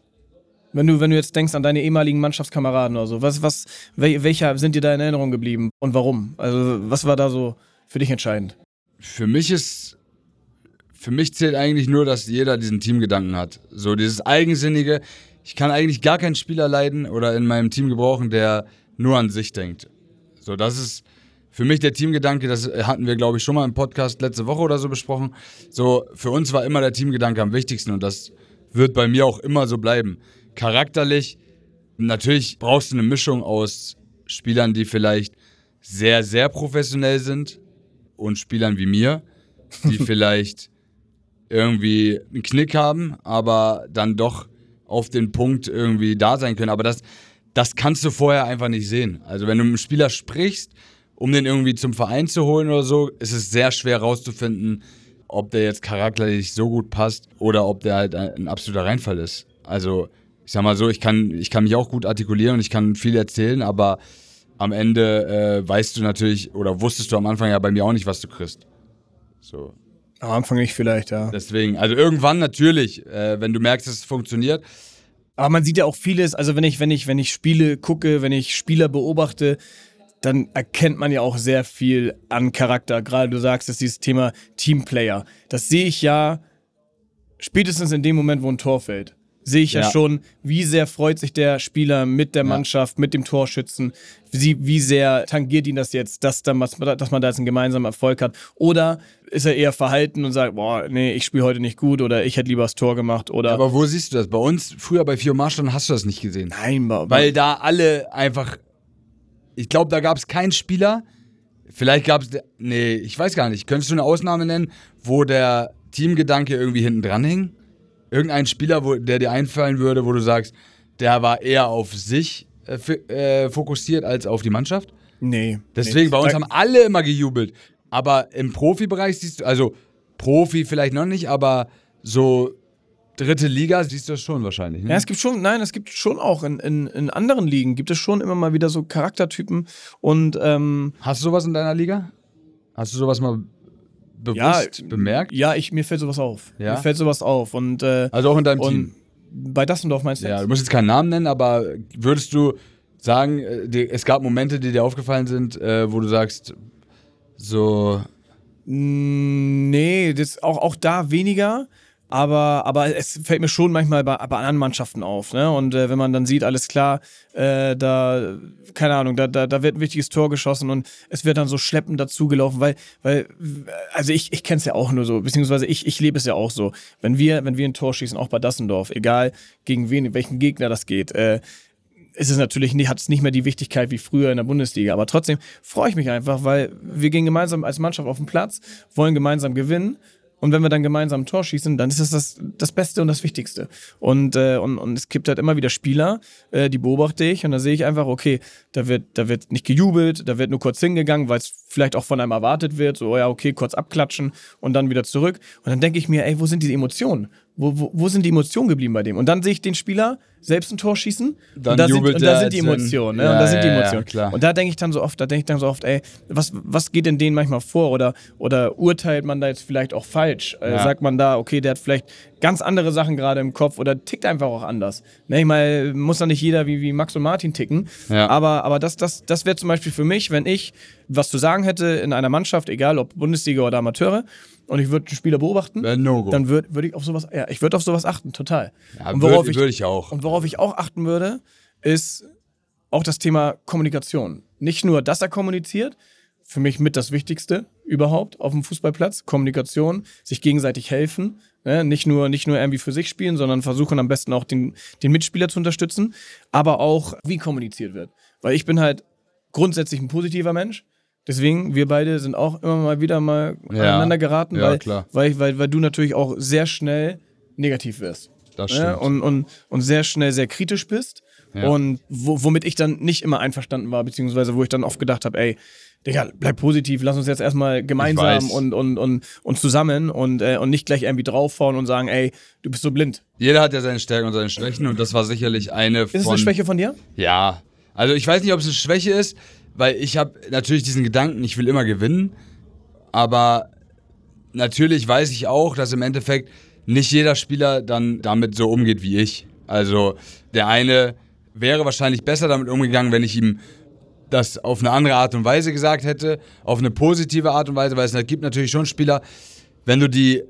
Wenn du, wenn du jetzt denkst an deine ehemaligen Mannschaftskameraden oder so, was, was, wel, welcher sind dir da in Erinnerung geblieben und warum? Also, was war da so für dich entscheidend? Für mich ist, für mich zählt eigentlich nur, dass jeder diesen Teamgedanken hat. So dieses Eigensinnige. Ich kann eigentlich gar keinen Spieler leiden oder in meinem Team gebrauchen, der nur an sich denkt. So, das ist für mich der Teamgedanke, das hatten wir, glaube ich, schon mal im Podcast letzte Woche oder so besprochen. So, für uns war immer der Teamgedanke am wichtigsten und das wird bei mir auch immer so bleiben. Charakterlich, natürlich brauchst du eine Mischung aus Spielern, die vielleicht sehr, sehr professionell sind und Spielern wie mir, die (laughs) vielleicht irgendwie einen Knick haben, aber dann doch auf den Punkt irgendwie da sein können. Aber das, das kannst du vorher einfach nicht sehen. Also wenn du mit einem Spieler sprichst, um den irgendwie zum Verein zu holen oder so, ist es sehr schwer rauszufinden, ob der jetzt charakterlich so gut passt oder ob der halt ein, absoluter Reinfall ist. Also ich sag mal so, ich kann, ich kann mich auch gut artikulieren und ich kann viel erzählen, aber am Ende äh, weißt du natürlich oder wusstest du am Anfang ja bei mir auch nicht, was du kriegst. So. Am Anfang nicht vielleicht, ja. Deswegen, also irgendwann natürlich, äh, wenn du merkst, dass es funktioniert. Aber man sieht ja auch vieles, also wenn ich, wenn ich, wenn ich Spiele gucke, wenn ich Spieler beobachte, dann erkennt man ja auch sehr viel an Charakter. Gerade du sagst, dass dieses Thema Teamplayer. Das sehe ich ja spätestens in dem Moment, wo ein Tor fällt. Sehe ich ja. Ja. schon, wie sehr freut sich der Spieler mit der Ja. Mannschaft, mit dem Torschützen, wie, wie sehr tangiert ihn das jetzt, dass, dann, dass man da jetzt einen gemeinsamen Erfolg hat. Oder ist er eher verhalten und sagt, boah, nee, ich spiele heute nicht gut oder ich hätte lieber das Tor gemacht oder. Aber wo siehst du das? Bei uns, früher bei Vier Marschland, hast du das nicht gesehen. Nein, ba- Weil da alle einfach. Ich glaube, da gab es keinen Spieler. Vielleicht gab es. Nee, ich weiß gar nicht. Könntest du eine Ausnahme nennen, wo der Teamgedanke irgendwie hinten dran hing? Irgendein Spieler, wo, der dir einfallen würde, wo du sagst, der war eher auf sich äh, äh, fokussiert als auf die Mannschaft? nee. Deswegen, nee. bei uns haben alle immer gejubelt. Aber im Profibereich siehst du, also Profi vielleicht noch nicht, aber so dritte Liga siehst du das schon wahrscheinlich. Ne? Ja, es gibt schon, nein, es gibt schon auch in, in, in anderen Ligen gibt es schon immer mal wieder so Charaktertypen und ähm, Hast du sowas in deiner Liga? Hast du sowas mal bewusst ja, bemerkt? Ja, ich, mir fällt sowas auf. Ja? Mir fällt sowas auf und, äh, Also auch in deinem Team? bei Dassendorf meinst du Ja, jetzt? du musst jetzt keinen Namen nennen, aber würdest du sagen, äh, es gab Momente, die dir aufgefallen sind, äh, wo du sagst, so, Mm, Nee, das auch, auch da weniger. Aber, aber es fällt mir schon manchmal bei, bei anderen Mannschaften auf. Ne? Und äh, wenn man dann sieht, alles klar, äh, da, keine Ahnung, da, da, da wird ein wichtiges Tor geschossen und es wird dann so schleppend dazugelaufen, weil, weil, also ich, ich kenne es ja auch nur so, beziehungsweise ich, ich lebe es ja auch so. Wenn wir, wenn wir ein Tor schießen, auch bei Dassendorf, egal gegen wen, welchen Gegner das geht, äh, ist es natürlich nicht, hat es nicht mehr die Wichtigkeit wie früher in der Bundesliga. Aber trotzdem freue ich mich einfach, weil wir gehen gemeinsam als Mannschaft auf den Platz, wollen gemeinsam gewinnen Und wenn wir dann gemeinsam ein Tor schießen, dann ist das das, das Beste und das Wichtigste. Und, äh, und, und es gibt halt immer wieder Spieler, äh, die beobachte ich und da sehe ich einfach, okay, da wird, da wird nicht gejubelt, da wird nur kurz hingegangen, weil es vielleicht auch von einem erwartet wird, so, ja, okay, kurz abklatschen und dann wieder zurück. Und dann denke ich mir, ey, wo sind diese Emotionen? Wo, wo, wo sind die Emotionen geblieben bei dem? Und dann sehe ich den Spieler selbst ein Tor schießen Dann und da sind, jubelt und da sind die Emotionen. Ne? Ja, und da sind die ja, ja, Emotionen. klar. Und da denke ich dann so oft, da denke ich dann so oft, ey, was, was geht in denen manchmal vor? Oder, oder urteilt man da jetzt vielleicht auch falsch? Äh, Ja. Sagt man da, okay, der hat vielleicht ganz andere Sachen gerade im Kopf oder tickt einfach auch anders. Ne? Ich meine, muss da nicht jeder wie, wie Max und Martin ticken. Ja. Aber, aber das, das, das wäre zum Beispiel für mich, wenn ich was zu sagen hätte in einer Mannschaft, egal ob Bundesliga oder Amateure, und ich würde einen Spieler beobachten, No-Go. dann würde würd ich auf sowas, ja, ich würde auf sowas achten, total. Ja, und würd- worauf ich, würd ich auch. Und worauf ich auch achten würde, ist auch das Thema Kommunikation. Nicht nur, dass er kommuniziert, für mich mit das Wichtigste überhaupt auf dem Fußballplatz. Kommunikation, sich gegenseitig helfen. Ne? Nicht, nur, nicht nur irgendwie für sich spielen, sondern versuchen am besten auch den, den Mitspieler zu unterstützen. Aber auch, wie kommuniziert wird. Weil ich bin halt grundsätzlich ein positiver Mensch. Deswegen, wir beide sind auch immer mal wieder mal Ja. aneinander geraten, Ja, weil, klar. Weil, weil, weil du natürlich auch sehr schnell negativ wirst. Das Ne? stimmt. Und, und, und sehr schnell sehr kritisch bist. Ja. Und wo, womit ich dann nicht immer einverstanden war, beziehungsweise wo ich dann oft gedacht habe, ey, Digga, bleib positiv, lass uns jetzt erstmal gemeinsam und, und, und, und zusammen und, äh, und nicht gleich irgendwie draufhauen und sagen, ey, du bist so blind. Jeder hat ja seine Stärken und seine Schwächen und das war sicherlich eine Ist es von... eine Schwäche von dir? Ja, also ich weiß nicht, ob es eine Schwäche ist, weil ich habe natürlich diesen Gedanken, ich will immer gewinnen, aber natürlich weiß ich auch, dass im Endeffekt nicht jeder Spieler dann damit so umgeht wie ich. Also der eine wäre wahrscheinlich besser damit umgegangen, wenn ich ihm das auf eine andere Art und Weise gesagt hätte, auf eine positive Art und Weise, weil es gibt natürlich schon Spieler, wenn du die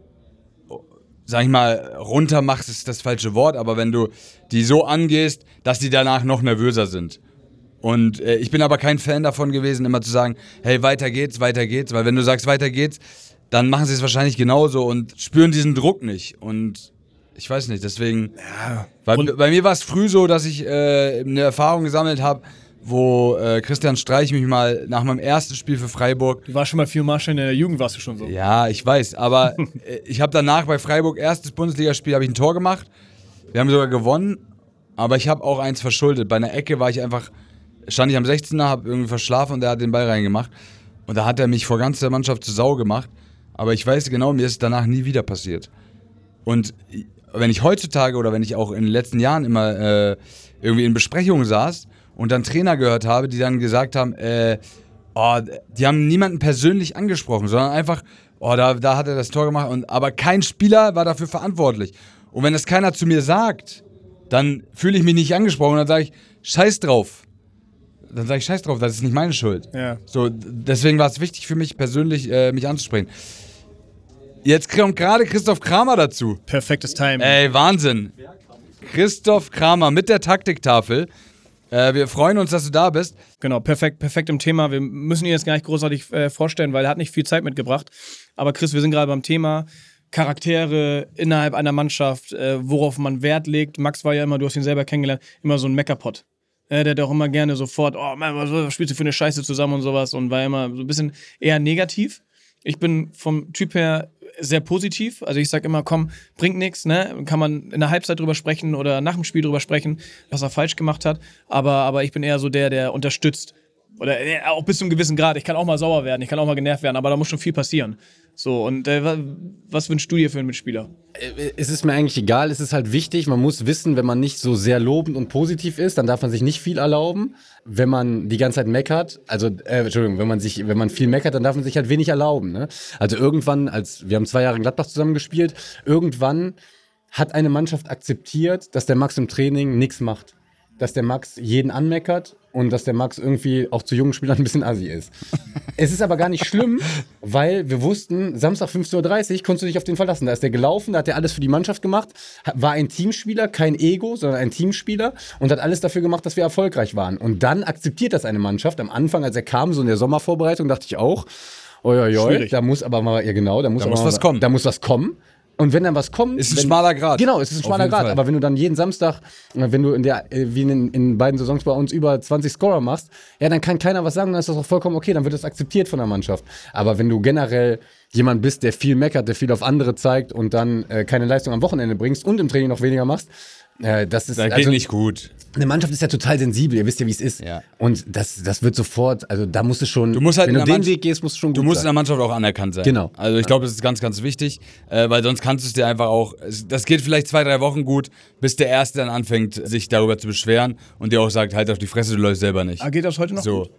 sag ich mal, runter machst, ist das falsche Wort, aber wenn du die so angehst, dass die danach noch nervöser sind. Und äh, ich bin aber kein Fan davon gewesen, immer zu sagen, hey, weiter geht's, weiter geht's, weil wenn du sagst, weiter geht's, dann machen sie es wahrscheinlich genauso und spüren diesen Druck nicht. Und ich weiß nicht, deswegen. weil, und- bei mir war es früh so, dass ich äh, eine Erfahrung gesammelt habe, wo äh, Christian Streich mich mal nach meinem ersten Spiel für Freiburg Du warst schon mal vier Marschall in der Jugend, warst du schon so. ja, ich weiß, aber äh, ich habe danach bei Freiburg erstes Bundesligaspiel habe ich ein Tor gemacht. Wir haben sogar gewonnen, aber ich habe auch eins verschuldet. Bei einer Ecke war ich einfach stand ich am 16er, habe irgendwie verschlafen und der hat den Ball reingemacht und da hat er mich vor ganzer Mannschaft zu Sau gemacht, aber ich weiß genau, mir ist es danach nie wieder passiert. Und wenn ich heutzutage oder wenn ich auch in den letzten Jahren immer äh, irgendwie in Besprechungen saß und dann Trainer gehört habe, die dann gesagt haben, äh, oh, die haben niemanden persönlich angesprochen, sondern einfach, oh, da, da hat er das Tor gemacht, und, aber kein Spieler war dafür verantwortlich. Und wenn das keiner zu mir sagt, dann fühle ich mich nicht angesprochen und dann sage ich, scheiß drauf. Dann sage ich, scheiß drauf, das ist nicht meine Schuld. Ja. So, deswegen war es wichtig für mich persönlich, äh, mich anzusprechen. Jetzt kommt gerade Christoph Kramer dazu. Perfektes Timing. Ey, Wahnsinn. Christoph Kramer mit der Taktiktafel. Äh, wir freuen uns, dass du da bist. Genau, perfekt, perfekt im Thema. Wir müssen ihn jetzt gar nicht großartig äh, vorstellen, weil er hat nicht viel Zeit mitgebracht. Aber Chris, wir sind gerade beim Thema Charaktere innerhalb einer Mannschaft, äh, worauf man Wert legt. Max war ja immer, du hast ihn selber kennengelernt, immer so ein Meckerpot. Äh, der hat auch immer gerne sofort, oh Mann, was, spielst du für eine Scheiße zusammen und sowas und war immer so ein bisschen eher negativ. Ich bin vom Typ her sehr positiv. Also ich sage immer, komm, bringt nichts, ne? Kann man in der Halbzeit drüber sprechen oder nach dem Spiel drüber sprechen, was er falsch gemacht hat. Aber, aber ich bin eher so der, der unterstützt. Oder äh, auch bis zu einem gewissen Grad. Ich kann auch mal sauer werden, ich kann auch mal genervt werden, aber da muss schon viel passieren. So, und äh, wa- was wünschst du dir für einen Mitspieler? Es ist mir eigentlich egal, es ist halt wichtig, man muss wissen, wenn man nicht so sehr lobend und positiv ist, dann darf man sich nicht viel erlauben. Wenn man die ganze Zeit meckert, also, äh, Entschuldigung, wenn man sich, wenn man viel meckert, dann darf man sich halt wenig erlauben. Ne? Also irgendwann, als wir haben zwei Jahre in Gladbach zusammen gespielt, irgendwann hat eine Mannschaft akzeptiert, dass der Max im Training nichts macht. Dass der Max jeden anmeckert und dass der Max irgendwie auch zu jungen Spielern ein bisschen assi ist. Es ist aber gar nicht schlimm, weil wir wussten, Samstag 15.30 Uhr konntest du dich auf den verlassen. Da ist der gelaufen, da hat er alles für die Mannschaft gemacht, war ein Teamspieler, kein Ego, sondern ein Teamspieler und hat alles dafür gemacht, dass wir erfolgreich waren. Und dann akzeptiert das eine Mannschaft. Am Anfang, als er kam, so in der Sommervorbereitung, dachte ich auch, oi, oi, oi, da muss aber mal, ja genau, da muss, Da aber muss mal, was kommen. Da muss was kommen. Und wenn dann was kommt. Ist ein wenn, schmaler Grat. Genau, es ist ein schmaler Grad. Fall. Aber wenn du dann jeden Samstag, äh, wenn du in der, äh, wie in, in beiden Saisons bei uns über 20 Scorer machst, ja, dann kann keiner was sagen, dann ist das auch vollkommen okay, dann wird das akzeptiert von der Mannschaft. Aber wenn du generell jemand bist, der viel meckert, der viel auf andere zeigt und dann äh, keine Leistung am Wochenende bringst und im Training noch weniger machst, äh, das ist Das geht also, nicht gut. eine Mannschaft ist ja total sensibel, ihr wisst ja, wie es ist. Ja. Und das, das wird sofort, also da musst du schon, Du musst halt wenn in du der den Mannschaft- Weg gehst, musst du schon gut Du musst in sein. der Mannschaft auch anerkannt sein. Genau. Also ich glaube, das ist ganz, ganz wichtig, äh, weil sonst kannst du es dir einfach auch, das geht vielleicht zwei, drei Wochen gut, bis der Erste dann anfängt, sich darüber zu beschweren und dir auch sagt, halt auf die Fresse, du läufst selber nicht. Ah, geht das heute noch? So. Gut?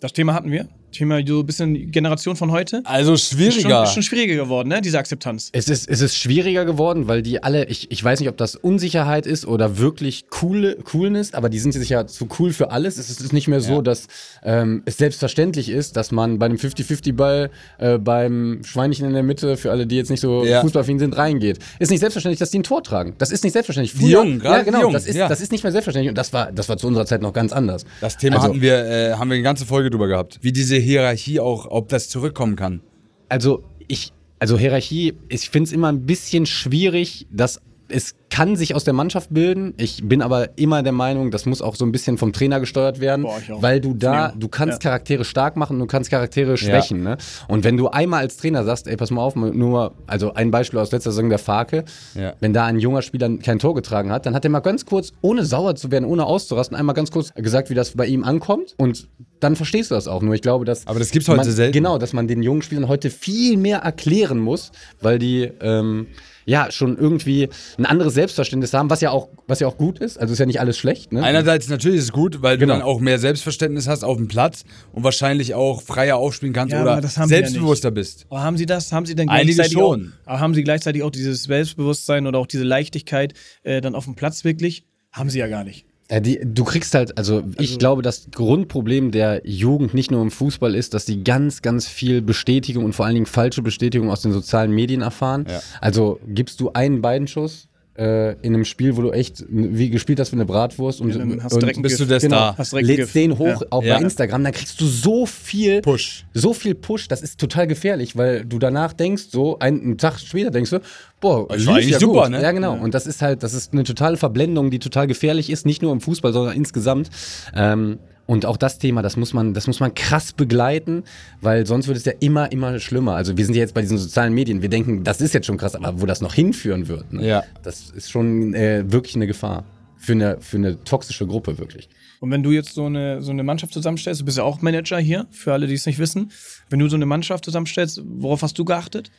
Das Thema hatten wir. Thema so ein bisschen Generation von heute. Also schon, schwieriger. ist schon schwieriger geworden, ne? Diese Akzeptanz. Es ist, es ist schwieriger geworden, weil die alle, ich, ich weiß nicht, ob das Unsicherheit ist oder wirklich coole, Coolness, aber die sind sich ja zu cool für alles. Es ist nicht mehr so, Ja. dass ähm, es selbstverständlich ist, dass man bei einem 50-50-Ball äh, beim Schweinchen in der Mitte, für alle, die jetzt nicht so Ja. fußballaffin sind, reingeht. Ist nicht selbstverständlich, dass die ein Tor tragen. Das ist nicht selbstverständlich. Die Jungen, gerade ja, genau, die Jungen, das, ist, ja. das ist nicht mehr selbstverständlich und das war, das war zu unserer Zeit noch ganz anders. Das Thema Also- hatten wir, äh, haben wir eine ganze Folge drüber gehabt. Wie diese Hierarchie auch, ob das zurückkommen kann. also ich, also Hierarchie, ich finde es immer ein bisschen schwierig, dass es kann sich aus der Mannschaft bilden. Ich bin aber immer der Meinung, das muss auch so ein bisschen vom Trainer gesteuert werden, Boah, weil du da, Ja. du kannst Ja. Charaktere stark machen, du kannst Charaktere schwächen. Ne? Und wenn du einmal als Trainer sagst, ey, pass mal auf, nur, also ein Beispiel aus letzter Saison der Farke, Ja. wenn da ein junger Spieler kein Tor getragen hat, dann hat er mal ganz kurz, ohne sauer zu werden, ohne auszurasten, einmal ganz kurz gesagt, wie das bei ihm ankommt und dann verstehst du das auch. Nur ich glaube, dass. Aber das gibt's heute man, selten. Genau, dass man den jungen Spielern heute viel mehr erklären muss, weil die ähm, ja schon irgendwie ein anderes Selbstverständnis haben, was ja auch, was ja auch gut ist. Also ist ja nicht alles schlecht. Ne? Einerseits natürlich ist es gut, weil Genau. du dann auch mehr Selbstverständnis hast auf dem Platz und wahrscheinlich auch freier aufspielen kannst Ja, oder aber das haben wir ja selbstbewusster bist. Aber haben Sie das? Haben Sie denn Einige gleichzeitig schon. Auch, aber haben Sie gleichzeitig auch dieses Selbstbewusstsein oder auch diese Leichtigkeit äh, dann auf dem Platz wirklich? Haben Sie ja gar nicht. Die, du kriegst halt, also, ich glaube, das Grundproblem der Jugend nicht nur im Fußball ist, dass die ganz, ganz viel Bestätigung und vor allen Dingen falsche Bestätigung aus den sozialen Medien erfahren. Ja. Also gibst du einen Beidenschuss äh, in einem Spiel, wo du echt wie gespielt hast wie eine Bratwurst und, Ja, und bist du der genau, Star. Hast lädst den hoch, Ja. auch Ja. bei Instagram, dann kriegst du so viel Push. so viel Push, das ist total gefährlich, weil du danach denkst, so einen, einen Tag später denkst du, boah, lief war ja super, gut. ne? Ja, genau. Und das ist halt, das ist eine totale Verblendung, die total gefährlich ist, nicht nur im Fußball, sondern insgesamt. Ähm, und auch das Thema, das muss man, das muss man krass begleiten, weil sonst wird es ja immer, immer schlimmer. Also wir sind ja jetzt bei diesen sozialen Medien, wir denken, das ist jetzt schon krass, aber wo das noch hinführen wird, ne? Ja. das ist schon äh, wirklich eine Gefahr für eine, für eine toxische Gruppe, wirklich. Und wenn du jetzt so eine, so eine Mannschaft zusammenstellst, du bist ja auch Manager hier, für alle, die es nicht wissen. Wenn du so eine Mannschaft zusammenstellst, worauf hast du geachtet?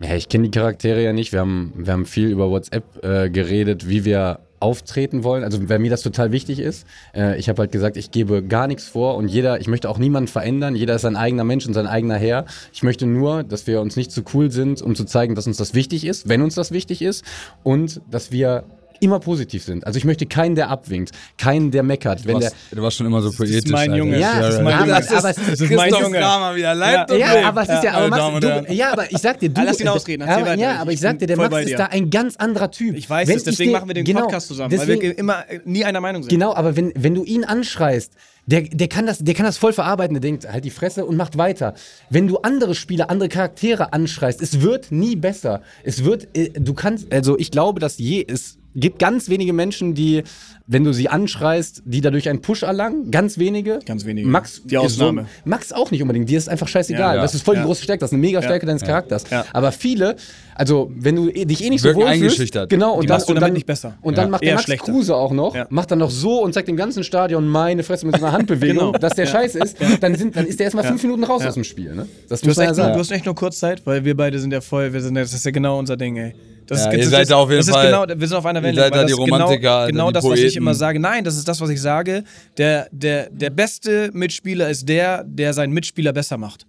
Ja, ich kenne die Charaktere ja nicht. Wir haben, wir haben viel über WhatsApp äh, geredet, wie wir auftreten wollen. Also, weil mir das total wichtig ist. Äh, ich habe halt gesagt, ich gebe gar nichts vor und jeder, ich möchte auch niemanden verändern. Jeder ist sein eigener Mensch und sein eigener Herr. Ich möchte nur, dass wir uns nicht zu cool sind, um zu zeigen, dass uns das wichtig ist, wenn uns das wichtig ist und dass wir immer positiv sind. Also ich möchte keinen, der abwinkt, keinen, der meckert. Wenn Du der, warst, du warst schon immer so poetisch. mein Alter. Junge. Ja, das ist mein aber- Junge. aber es- das ist Christoph mein Junge. Kramer wieder live Ja. ja, aber es ist ja, aber Max, du, ja, aber ich sag dir, du, Ah, lass ihn ausreden, erzähl aber, weiter. ja, aber ich sag dir, der Max ist da ein ganz anderer Typ. Ich weiß Wenn es, deswegen dir- machen wir den genau, Podcast zusammen, deswegen, weil wir immer äh, nie einer Meinung sind. Genau, aber wenn, wenn du ihn anschreist, der, der, kann das, der kann das voll verarbeiten. Der denkt, halt die Fresse und macht weiter. Wenn du andere Spieler, andere Charaktere anschreist, es wird nie besser. Es wird, äh, du kannst, also ich glaube, dass je, es gibt ganz wenige Menschen, die, wenn du sie anschreist, die dadurch einen Push erlangen. Ganz wenige. Ganz wenige. Max, Die ist so- Ausnahme. Max auch nicht unbedingt. Dir ist einfach scheißegal. Ja. Das ist voll die Ja. große Stärke. Das ist eine mega Stärke deines Charakters. Ja. Aber viele, also wenn du eh- dich eh nicht so Wirken wohlfühlst, eingeschüchtert. genau, und Die dann, und damit dann nicht besser. Und Ja. dann macht der Max schlechter. Kruse auch noch, Ja. macht dann noch so und zeigt dem ganzen Stadion meine Fresse mit so einer (laughs) Handbewegung, Genau. dass der scheiße ist, dann, sind, dann ist der erstmal fünf Minuten raus Ja. aus dem Spiel. Ne? Das Du muss hast, ja echt nur, sagen. du hast echt nur kurz Zeit, weil wir beide sind ja voll, wir sind, das ist ja genau unser Ding, ey. Das Ja, ist, ihr das seid ist, da auf jeden das Fall- Ist genau, wir sind auf einer ihr Welle. seid weil da das die genau, Romantiker, genau die das, was ich Poeten. Immer sage. Nein, das ist das, was ich sage. Der, der, der beste Mitspieler ist der, der seinen Mitspieler besser macht.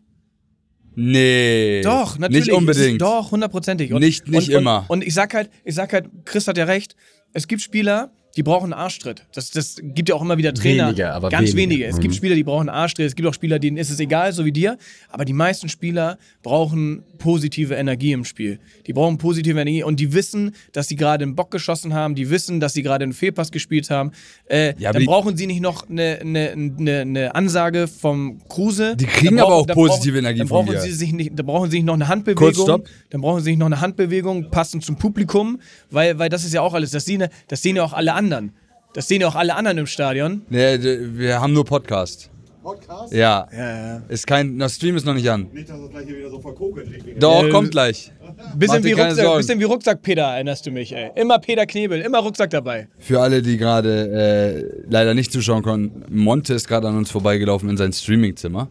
Nee. Doch, natürlich. Nicht unbedingt. Doch, hundertprozentig. Und- Nicht- nicht und, immer. Und, und ich sag halt, ich sag halt, Chris hat ja recht. Es gibt Spieler, die brauchen einen Arschtritt. Das, das gibt ja auch immer wieder Trainer. Wenige, aber Ganz wenige. wenige. Es gibt Mhm. Spieler, die brauchen einen Arschtritt. Es gibt auch Spieler, denen ist es egal, so wie dir. Aber die meisten Spieler brauchen positive Energie im Spiel. Die brauchen positive Energie und die wissen, dass sie gerade einen Bock geschossen haben. Die wissen, dass sie gerade einen Fehlpass gespielt haben. Äh, Ja, dann brauchen sie nicht noch eine, eine, eine, eine Ansage vom Kruse. Die kriegen Dann aber auch dann positive brauchen- Energie dann von brauchen dir. Sie sich nicht, da brauchen sie nicht noch eine Handbewegung. Kurz, stopp. Dann brauchen sie nicht noch eine Handbewegung passend zum Publikum, weil, weil das ist ja auch alles. Das sehen, ja- das sehen ja auch alle anderen. Das sehen ja auch alle anderen im Stadion. Nee, wir haben nur Podcast. Podcast? Ja. Ja, ja. Ist kein, der Stream ist noch nicht an. Nicht, dass das gleich hier wieder so verkokelt liegt. Doch, Ja, kommt gleich. Bisschen wie, Rucksack, bisschen wie Rucksack-Peter erinnerst du mich, ey. Immer Peter Knebel, immer Rucksack dabei. Für alle, die gerade äh, leider nicht zuschauen konnten, Monte ist gerade an uns vorbeigelaufen in sein Streamingzimmer.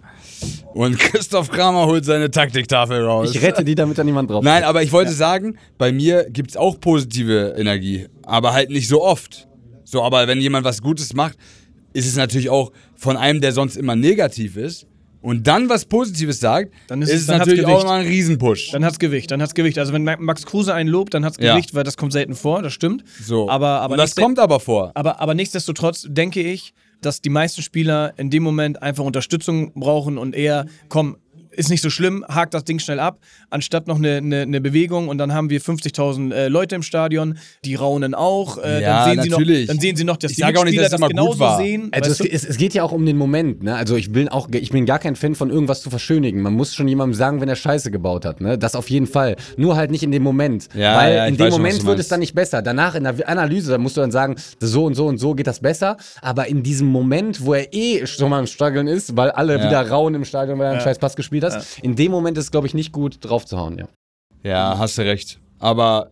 Und (laughs) Christoph Kramer holt seine Taktiktafel raus. Ich rette die, damit da niemand drauf Nein, aber ich wollte sagen, bei mir gibt es auch positive Energie, aber halt nicht so oft. So, aber wenn jemand was Gutes macht, ist es natürlich auch von einem, der sonst immer negativ ist, und dann was Positives sagt, Dann ist, ist es es- dann hat's natürlich auch Gewicht. immer ein Riesenpush. Dann hat's Gewicht, dann hat's Gewicht. Also wenn Ma- Max Kruse einen lobt, dann hat's Ja. Gewicht, weil das kommt selten vor, das stimmt. So. Aber, aber und das kommt aber vor. Aber, aber nichtsdestotrotz denke ich, dass die meisten Spieler in dem Moment einfach Unterstützung brauchen und eher, komm, ist nicht so schlimm, hakt das Ding schnell ab, anstatt noch eine, eine, eine Bewegung und dann haben wir 50.000 äh, Leute im Stadion, die raunen auch. Äh, Ja, dann, sehen Sie natürlich. noch, dann sehen sie noch, dass Ich die auch nicht, Mitspieler dass es immer gut genauso war. sehen. Also es, es, es geht ja auch um den Moment, ne? Also ich bin auch, ich bin gar kein Fan von irgendwas zu verschönigen. Man muss schon jemandem sagen, wenn er Scheiße gebaut hat, ne? Das auf jeden Fall. Nur halt nicht in dem Moment. Ja, Weil ja, in dem schon, Moment du wird es dann nicht besser. Danach in der Analyse, da musst du dann sagen, so und so und so geht das besser. Aber in diesem Moment, wo er eh schon mal im Struggeln ist, weil alle Ja. wieder rauen im Stadion, weil er einen scheiß Pass gespielt hat, in dem Moment ist es, glaube ich, nicht gut drauf zu hauen, ja. Ja, hast du recht. Aber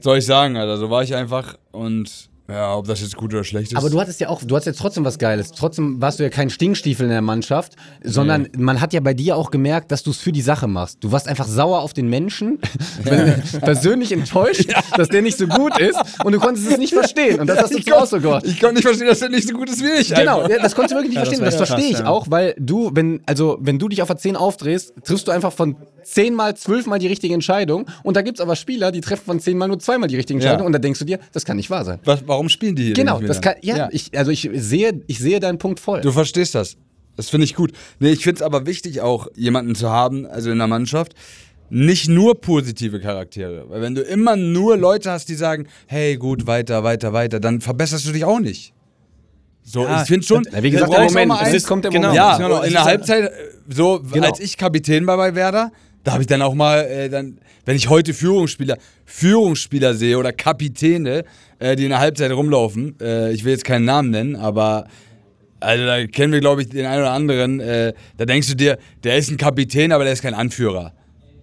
soll ich sagen, Alter, so war ich einfach und ja, ob das jetzt gut oder schlecht ist. Aber du hattest ja auch, du hattest jetzt trotzdem was Geiles. Trotzdem warst du ja kein Stinkstiefel in der Mannschaft, sondern man hat ja bei dir auch gemerkt, dass du es für die Sache machst. Du warst einfach sauer auf den Menschen, (laughs) persönlich enttäuscht, dass der nicht so gut ist und du konntest es nicht verstehen. Und das hast du ich zum Ausdruck gebracht. ich konnte nicht verstehen, dass der nicht so gut ist wie ich. Genau, einfach. ja, das konntest du wirklich nicht Ja, das verstehen. Das, ja verstehe krass, ich ja. auch, weil du, wenn, also, wenn du dich auf der 10 aufdrehst, triffst du einfach von 10 mal, 12 mal die richtige Entscheidung. Und da gibt es aber Spieler, die treffen von 10 mal nur zweimal die richtige Ja. Entscheidung. Und da denkst du dir, das kann nicht wahr sein. Was, warum spielen die hier Genau, nicht das kann, ja, Ich, also ich sehe, ich sehe deinen Punkt voll. Du verstehst das. Das finde ich gut. Nee, ich finde es aber wichtig, auch jemanden zu haben, also in der Mannschaft, nicht nur positive Charaktere. Weil wenn du immer nur Leute hast, die sagen, hey, gut, weiter, weiter, weiter, dann verbesserst du dich auch nicht. So, Ja, ich finde schon, Ja, wie gesagt, der Moment, mal es ist- kommt der genau. Moment. Ja, Genau, in der Halbzeit, äh, so Genau. als ich Kapitän war bei Werder, da habe ich dann auch mal, äh, dann, wenn ich heute Führungsspieler, Führungsspieler sehe oder Kapitäne, äh, die in der Halbzeit rumlaufen, äh, ich will jetzt keinen Namen nennen, aber also da kennen wir, glaube ich, den einen oder anderen, äh, da denkst du dir, der ist ein Kapitän, aber der ist kein Anführer.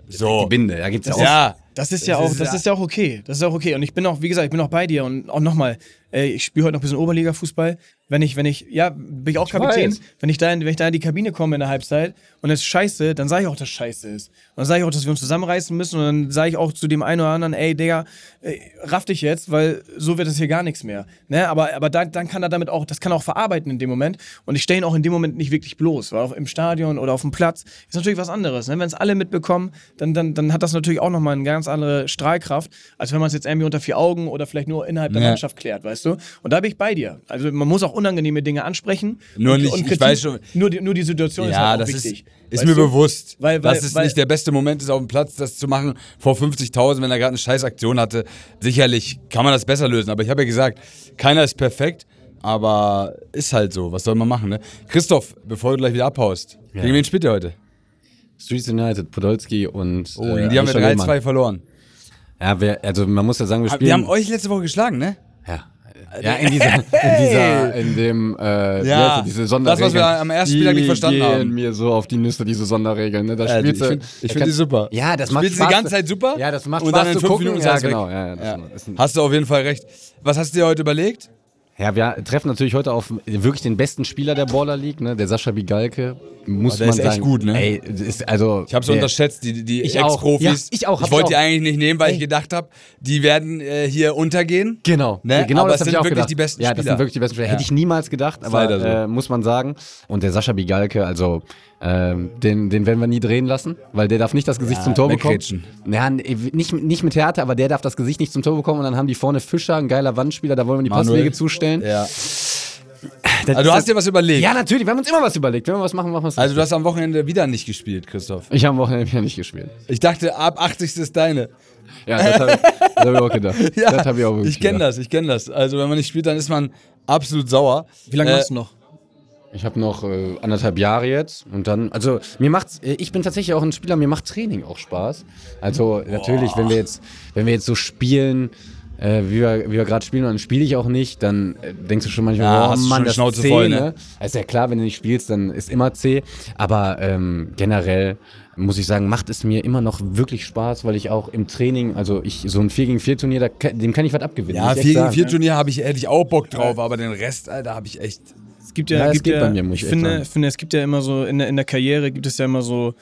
So. Die Binde, da gibt es ja auch. Ja. Das ist ja Das auch, ist das ist ja auch okay. Das ist auch okay. Und ich bin auch, wie gesagt, ich bin auch bei dir. Und auch nochmal, äh, ich spiele heute noch ein bisschen Oberliga-Fußball. Wenn ich, wenn ich, ja, bin ich auch Kapitän. weiß. Wenn ich, da in, wenn ich da in die Kabine komme in der Halbzeit und es ist scheiße, dann sage ich auch, dass es scheiße ist. Und dann sage ich auch, dass wir uns zusammenreißen müssen. Und dann sage ich auch zu dem einen oder anderen, ey, Digga, raff dich jetzt, weil so wird es hier gar nichts mehr. Ne? Aber, aber dann, dann kann er damit auch, das kann er auch verarbeiten in dem Moment. Und ich stelle ihn auch in dem Moment nicht wirklich bloß. Weil auch im Stadion oder auf dem Platz ist natürlich was anderes. Ne? Wenn es alle mitbekommen, dann, dann, dann hat das natürlich auch nochmal eine ganz andere Strahlkraft, als wenn man es jetzt irgendwie unter vier Augen oder vielleicht nur innerhalb der Ja. Mannschaft klärt, weißt du? Und da bin ich bei dir. Also man muss auch unangenehme Dinge ansprechen. Nur und, nicht- und ich Kritik, weiß schon- Nur die, nur die Situation ist Ja, halt auch das ist, wichtig. ist weißt mir du? bewusst, Weil- weil- dass es weil- nicht der beste Moment ist, auf dem Platz das zu machen vor 50.000, wenn er gerade eine Scheißaktion hatte. Sicherlich kann man das besser lösen, aber ich habe ja gesagt, keiner ist perfekt, aber ist halt so. Was soll man machen, ne? Christoph, bevor du gleich wieder abhaust, gegen wen spielt ihr heute? Streets United, Podolski und. Oh, die haben wir Mischa 3-2 Willmann. verloren. Ja, wer, also man muss ja sagen, wir spielen. Wir haben euch letzte Woche geschlagen, ne? Ja. Ja, in dieser, (laughs) in dieser, in dem, äh, Ja, das, diese das, Sonderregeln. was wir am ersten Spieltag nicht verstanden die gehen haben. mir so auf die Nüsse, diese Sonderregeln. Ne? Da Ja, spielst ich du- find- die kann- super. Ja, das macht Spielst du Spaß. die ganze Zeit super? Ja, das macht Und Spaß dann in zu fünf gucken. Minuten ja, genau. Ja, ja, das Hast du auf jeden Fall recht. Was hast du dir heute überlegt? Ja, wir treffen natürlich heute auf wirklich den besten Spieler der Baller League, ne? der Sascha Bigalke. Muss der man ist echt sagen. gut, ne? Ey, ist also. Ich habe der- unterschätzt, die, die Ich auch. Ex-Profis. Ja, ich auch, Ich wollte ich die eigentlich nicht nehmen, weil ich Ey. gedacht habe, die werden äh, hier untergehen. Genau, Ne? genau Aber das es sind ich auch wirklich gedacht. die besten ja, das Spieler. sind wirklich die besten Spieler. Ja. Hätte ich niemals gedacht, aber so. äh, muss man sagen. Und der Sascha Bigalke, also ähm, den, den werden wir nie drehen lassen, weil der darf nicht das Gesicht Ja, zum Tor bekommen. Ja, nee, nicht, nicht mit Härte, aber der darf das Gesicht nicht zum Tor bekommen und dann haben die vorne Fischer, ein geiler Wandspieler, da wollen wir die Manuel. Passwege zustellen. Ja. Das Also du ist hast dir was überlegt. Ja, natürlich, wir haben uns immer was überlegt. Wenn wir was machen, machen wir es. Also du hast am Wochenende wieder nicht gespielt, Christoph. ich habe am Wochenende wieder nicht gespielt. Ich dachte, ab 80. ist deine. Ja, das habe ich, das hab ich auch gedacht. (laughs) Ja, das habe ich auch ich kenne das, ich kenne das. Also wenn man nicht spielt, dann ist man absolut sauer. Wie lange Äh, machst du noch? Ich habe noch äh, anderthalb Jahre jetzt und dann, also mir macht's, äh, ich bin tatsächlich auch ein Spieler, mir macht Training auch Spaß. Also natürlich, wenn wir jetzt, wenn wir jetzt so spielen, äh, wie wir, wie wir gerade spielen, und dann spiele ich auch nicht, dann äh, denkst du schon manchmal, Ja, oh hast schon Mann, die das Schnauze C, voll, ne? ne? Ist ja klar, wenn du nicht spielst, dann ist immer C. Aber ähm, generell muss ich sagen, macht es mir immer noch wirklich Spaß, weil ich auch im Training, also ich so ein 4 gegen 4 Turnier, da, dem kann ich was abgewinnen. Ja, muss ich echt 4 gegen sagen. 4 Turnier habe ich ehrlich auch Bock drauf, aber den Rest, Alter, habe ich echt. Es gibt ja, Ja, gibt ja mir, ich ich finde, finde, es gibt ja immer so, in der, in der Karriere gibt es ja immer so,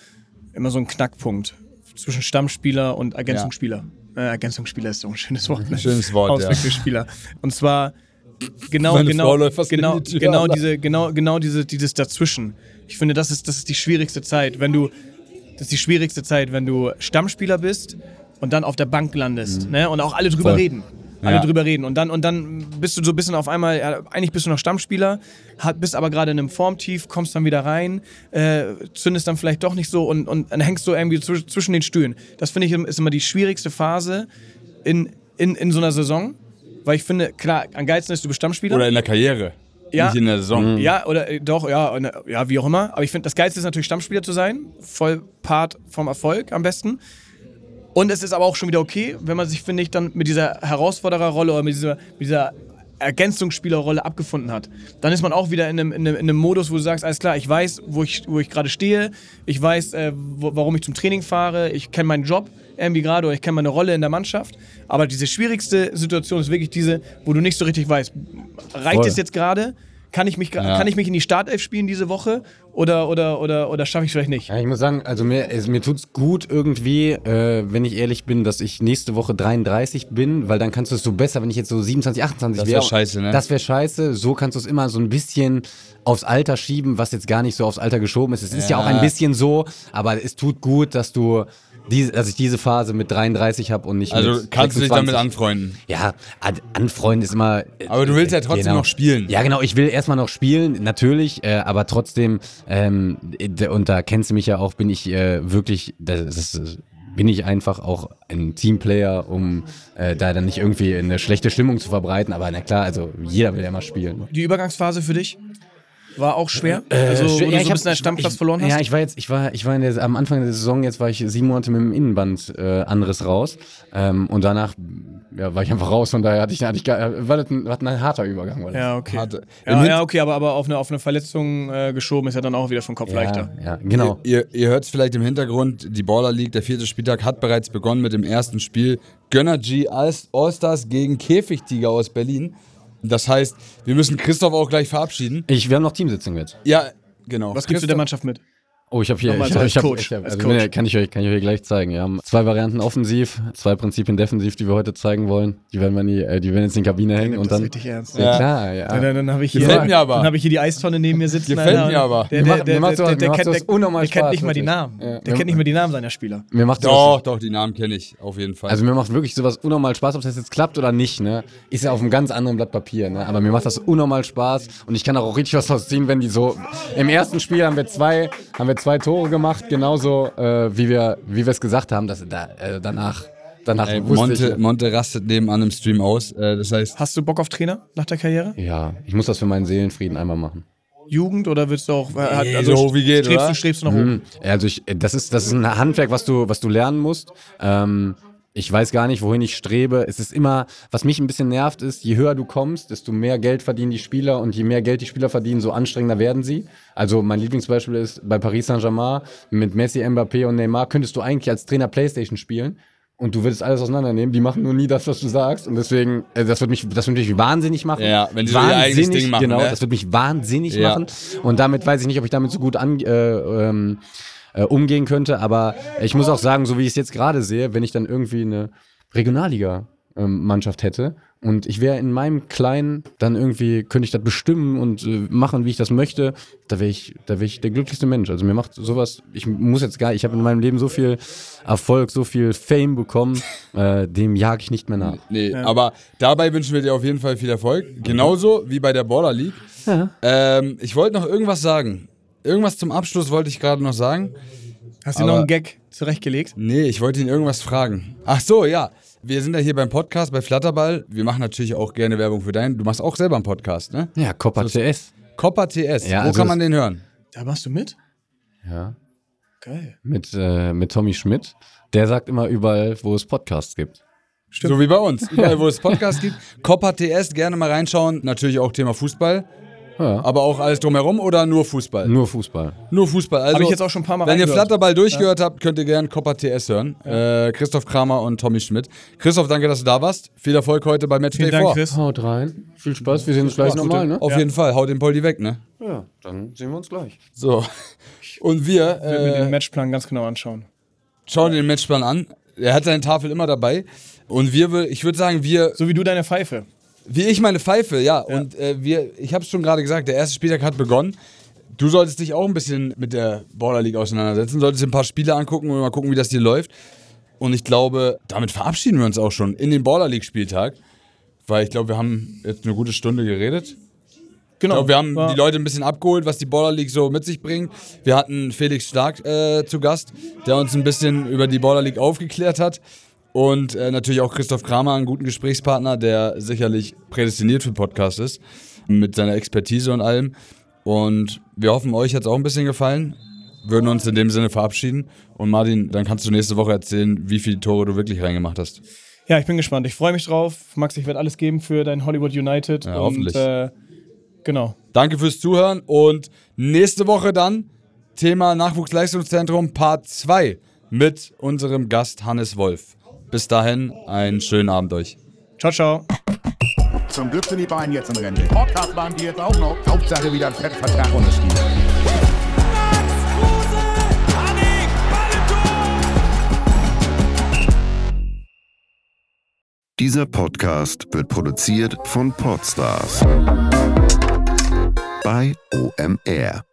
immer so einen Knackpunkt zwischen Stammspieler und Ergänzungsspieler. Äh, Ergänzungsspieler ist so ein schönes Wort. Ne? Schönes Wort, ja. Auswechselspieler. Und zwar genau, Meine genau, genau, die Tür, genau diese, genau, genau diese, dieses dazwischen. Ich finde, das ist, das ist die schwierigste Zeit, wenn du, das ist die schwierigste Zeit, wenn du Stammspieler bist und dann auf der Bank landest, ne? Und auch alle drüber Voll. reden. Alle Ja. drüber reden. Und dann, und dann bist du so ein bisschen auf einmal, ja, eigentlich bist du noch Stammspieler, hat, bist aber gerade in einem Formtief, kommst dann wieder rein, äh, zündest dann vielleicht doch nicht so und, und dann hängst du irgendwie zwisch- zwischen den Stühlen. Das finde ich ist immer die schwierigste Phase in, in, in so einer Saison. Weil ich finde, klar, am geilsten ist, du bist Stammspieler. Oder in der Karriere. Ja. Nicht in der Saison. Ja, oder äh, doch, ja, und, äh, ja, wie auch immer. Aber ich finde, das Geilste ist natürlich Stammspieler zu sein. Voll Part vom Erfolg am besten. Und es ist aber auch schon wieder okay, wenn man sich, finde ich, dann mit dieser Herausfordererrolle oder mit dieser, mit dieser Ergänzungsspielerrolle abgefunden hat. Dann ist man auch wieder in einem, in einem, in einem Modus, wo du sagst, alles klar, ich weiß, wo ich, wo ich gerade stehe, ich weiß, äh, wo, warum ich zum Training fahre, ich kenne meinen Job irgendwie gerade oder ich kenne meine Rolle in der Mannschaft. Aber diese schwierigste Situation ist wirklich diese, wo du nicht so richtig weißt, reicht Voll. es jetzt gerade? Kann ich, mich, Ja. kann ich mich in die Startelf spielen diese Woche oder, oder, oder, oder schaffe ich es vielleicht nicht? Ja, ich muss sagen, also mir, es, mir tut's gut irgendwie, äh, wenn ich ehrlich bin, dass ich nächste Woche 33 bin, weil dann kannst du es so besser, wenn ich jetzt so 27, 28 Das wäre. wär scheiße, ne? Das wäre scheiße. So kannst du es immer so ein bisschen aufs Alter schieben, was jetzt gar nicht so aufs Alter geschoben ist. Es ist ja Ja. auch ein bisschen so, aber es tut gut, dass du diese, dass ich diese Phase mit 33 habe und nicht Also mit kannst du dich damit 26. anfreunden. Ja, an- anfreunden ist immer. Aber du willst ja trotzdem genau. noch spielen. Ja, genau. Ich will erstmal noch spielen, natürlich, äh, aber trotzdem, ähm, und da kennst du mich ja auch, bin ich äh, wirklich, das, das, bin ich einfach auch ein Teamplayer, um äh, da dann nicht irgendwie eine schlechte Stimmung zu verbreiten. Aber na klar, also jeder will ja mal spielen. Die Übergangsphase für dich war auch schwer? also, wo du so ein Äh, bisschen deinen Stammplatz ich, verloren hast? Ja, ich war jetzt, ich war, ich war in der, am Anfang der Saison, jetzt war ich sieben Monate mit dem Innenband äh, Anriss raus. Ähm, und danach ja, war ich einfach raus, von daher hatte ich, hatte ich gar, war das ein, war das ein harter Übergang. War das. ja, okay. Hatte- Ja, ja, okay, aber, aber auf, eine, auf eine Verletzung äh, geschoben ist ja dann auch wieder vom Kopf leichter. Ja, ja, genau. Ihr, ihr hört es vielleicht im Hintergrund, die Baller League, der vierte Spieltag hat bereits begonnen mit dem ersten Spiel. Gönner G All-Stars gegen Käfigtiger aus Berlin. Das heißt, wir müssen Christoph auch gleich verabschieden. Ich, wir haben noch Teamsitzung jetzt. Ja, genau. Was gibst du der Mannschaft mit? Oh, ich habe hier, Nochmal ich, so ich hab, Coach, ich hab, als also Coach. nee, kann ich euch, kann ich euch gleich zeigen. Wir haben zwei Varianten offensiv, zwei Prinzipien defensiv, die wir heute zeigen wollen. Die werden wir nie, äh, die werden jetzt in die Kabine hängen und das dann. richtig ernst. Ja, Ja. klar, ja. Dann, dann, dann habe ich hier, Gefällt mir aber. Dann habe ich hier die Eistonne neben mir sitzen. Gefällt Alter. mir aber. Der, der, macht- der, der, der, kennt, der, unnormal der kennt Spaß, nicht mal die. Namen. Ja. Der kennt nicht mal die Namen seiner Spieler. Mir macht sowas, Doch, doch, die Namen kenne ich auf jeden Fall. also mir macht wirklich sowas unnormal Spaß, ob das jetzt klappt oder nicht, ne? Ist ja auf einem ganz anderen Blatt Papier, ne? Aber mir macht das unnormal Spaß und ich kann auch richtig was draus ziehen, wenn die so. Im ersten Spiel haben wir zwei, haben wir zwei Tore gemacht, genauso äh, wie wir, wie wir es gesagt haben, dass da, äh, danach, danach Ey, wusste Monte, ich. Monte rastet nebenan im Stream aus. Äh, das heißt, Hast du Bock auf Trainer nach der Karriere? Ja, ich muss das für meinen Seelenfrieden einmal machen. Jugend oder willst du auch. äh, Nee, so wie geht, strebst, oder? Du, strebst du nach oben? Ja, Also ich, das ist, das ist ein Handwerk, was du, was du lernen musst. Ähm, ich weiß gar nicht, wohin ich strebe. Es ist immer, was mich ein bisschen nervt, ist, je höher du kommst, desto mehr Geld verdienen die Spieler und je mehr Geld die Spieler verdienen, so anstrengender werden sie. Also mein Lieblingsbeispiel ist bei Paris Saint-Germain mit Messi, Mbappé und Neymar könntest du eigentlich als Trainer Playstation spielen. Und du würdest alles auseinandernehmen. Die machen nur nie das, was du sagst. Und deswgen, äh, das wird mich, das wird mich wahnsinnig machen. Ja, wenn die so eigenes Ding machen, Genau, ne? das wird mich wahnsinnig Ja. machen. Und damit weiß ich nicht, ob ich damit so gut an, äh, ähm, äh, umgehen könnte. Aber ich muss auch sagen, so wie ich es jetzt gerade sehe, wenn ich dann irgendwie eine Regionalliga-Mannschaft hätte und ich wäre in meinem Kleinen, dann irgendwie könnte ich das bestimmen und äh, machen, wie ich das möchte, da wäre ich, da wäre ich der glücklichste Mensch. Also mir macht sowas, ich muss jetzt gar, ich habe in meinem Leben so viel Erfolg, so viel Fame bekommen, äh, dem jage ich nicht mehr nach. nee, aber dabei wünschen wir dir auf jeden Fall viel Erfolg. Genauso wie bei der Baller League. Ähm, ich wollte noch irgendwas sagen. Irgendwas zum Abschluss wollte ich gerade noch sagen. Hast du noch einen Gag zurechtgelegt? Nee, ich wollte ihn irgendwas fragen. Ach so, ja. Wir sind ja hier beim Podcast bei Flatterball. Wir machen natürlich auch gerne Werbung für deinen. Du machst auch selber einen Podcast, ne? Ja, Copper TS. Copper TS. Ja, Wo also kann man den hören? Da machst du mit? Ja. Geil. Mit, äh, mit Tommy Schmidt. Der sagt immer überall, wo es Podcasts gibt. So wie bei uns. Überall, wo es Podcasts gibt. Copper TS, gerne mal reinschauen. Natürlich auch Thema Fußball. Ja. Aber auch alles drumherum oder nur Fußball? Nur Fußball. Nur Fußball. Also, Hab ich jetzt auch schon ein paar Mal Wenn ihr. Flatterball durchgehört habt, könnt ihr gerne Copper TS hören. Äh, Christoph Kramer und Tommy Schmidt. Christoph, danke, dass du da warst. Viel Erfolg heute bei Matchday Vielen Dank, 4. Chris. Haut rein. Viel Spaß. Wir sehen uns gleich nochmal, ne? Auf jeden Fall. Haut den Poldi weg, ne? Ja, dann sehen wir uns gleich. So. Und wir Ich will mir äh, den Matchplan ganz genau anschauen. schauen den Matchplan an. Er hat seine Tafel immer dabei. Und wir, will- ich würde sagen, wir So wie du deine Pfeife. Wie ich meine Pfeife, ja. Und äh, wir, ich habe es schon gerade gesagt, der erste Spieltag hat begonnen. Du solltest dich auch ein bisschen mit der Border League auseinandersetzen, solltest dir ein paar Spiele angucken und mal gucken, wie das dir läuft. Und ich glaube, damit verabschieden wir uns auch schon in den Border League Spieltag, weil ich glaube, wir haben jetzt eine gute Stunde geredet. Genau. Glaube, wir haben War- die Leute ein bisschen abgeholt, was die Border League so mit sich bringt. Wir hatten Felix Stark äh, zu Gast, der uns ein bisschen über die Border League aufgeklärt hat. Und äh, natürlich auch Christoph Kramer, einen guten Gesprächspartner, der sicherlich prädestiniert für Podcast ist, mit seiner Expertise und allem. Und wir hoffen, euch hat es auch ein bisschen gefallen. Würden uns in dem Sinne verabschieden. Und Martin, dann kannst du nächste Woche erzählen, wie viele Tore du wirklich reingemacht hast. Ja, ich bin gespannt. Ich freue mich drauf. Max, ich werde alles geben für dein Hollywood United. Ja, und, hoffentlich. Äh, genau. Danke fürs Zuhören und nächste Woche dann Thema Nachwuchsleistungszentrum Part 2 mit unserem Gast Hannes Wolf. Bis dahin, einen schönen Abend euch. Ciao, ciao. Zum Glück sind die beiden jetzt in Rente. Podcast waren die jetzt auch noch. Hauptsache wieder ein Fettvertrag unterschrieben. Dieser Podcast wird produziert von Podstars bei OMR.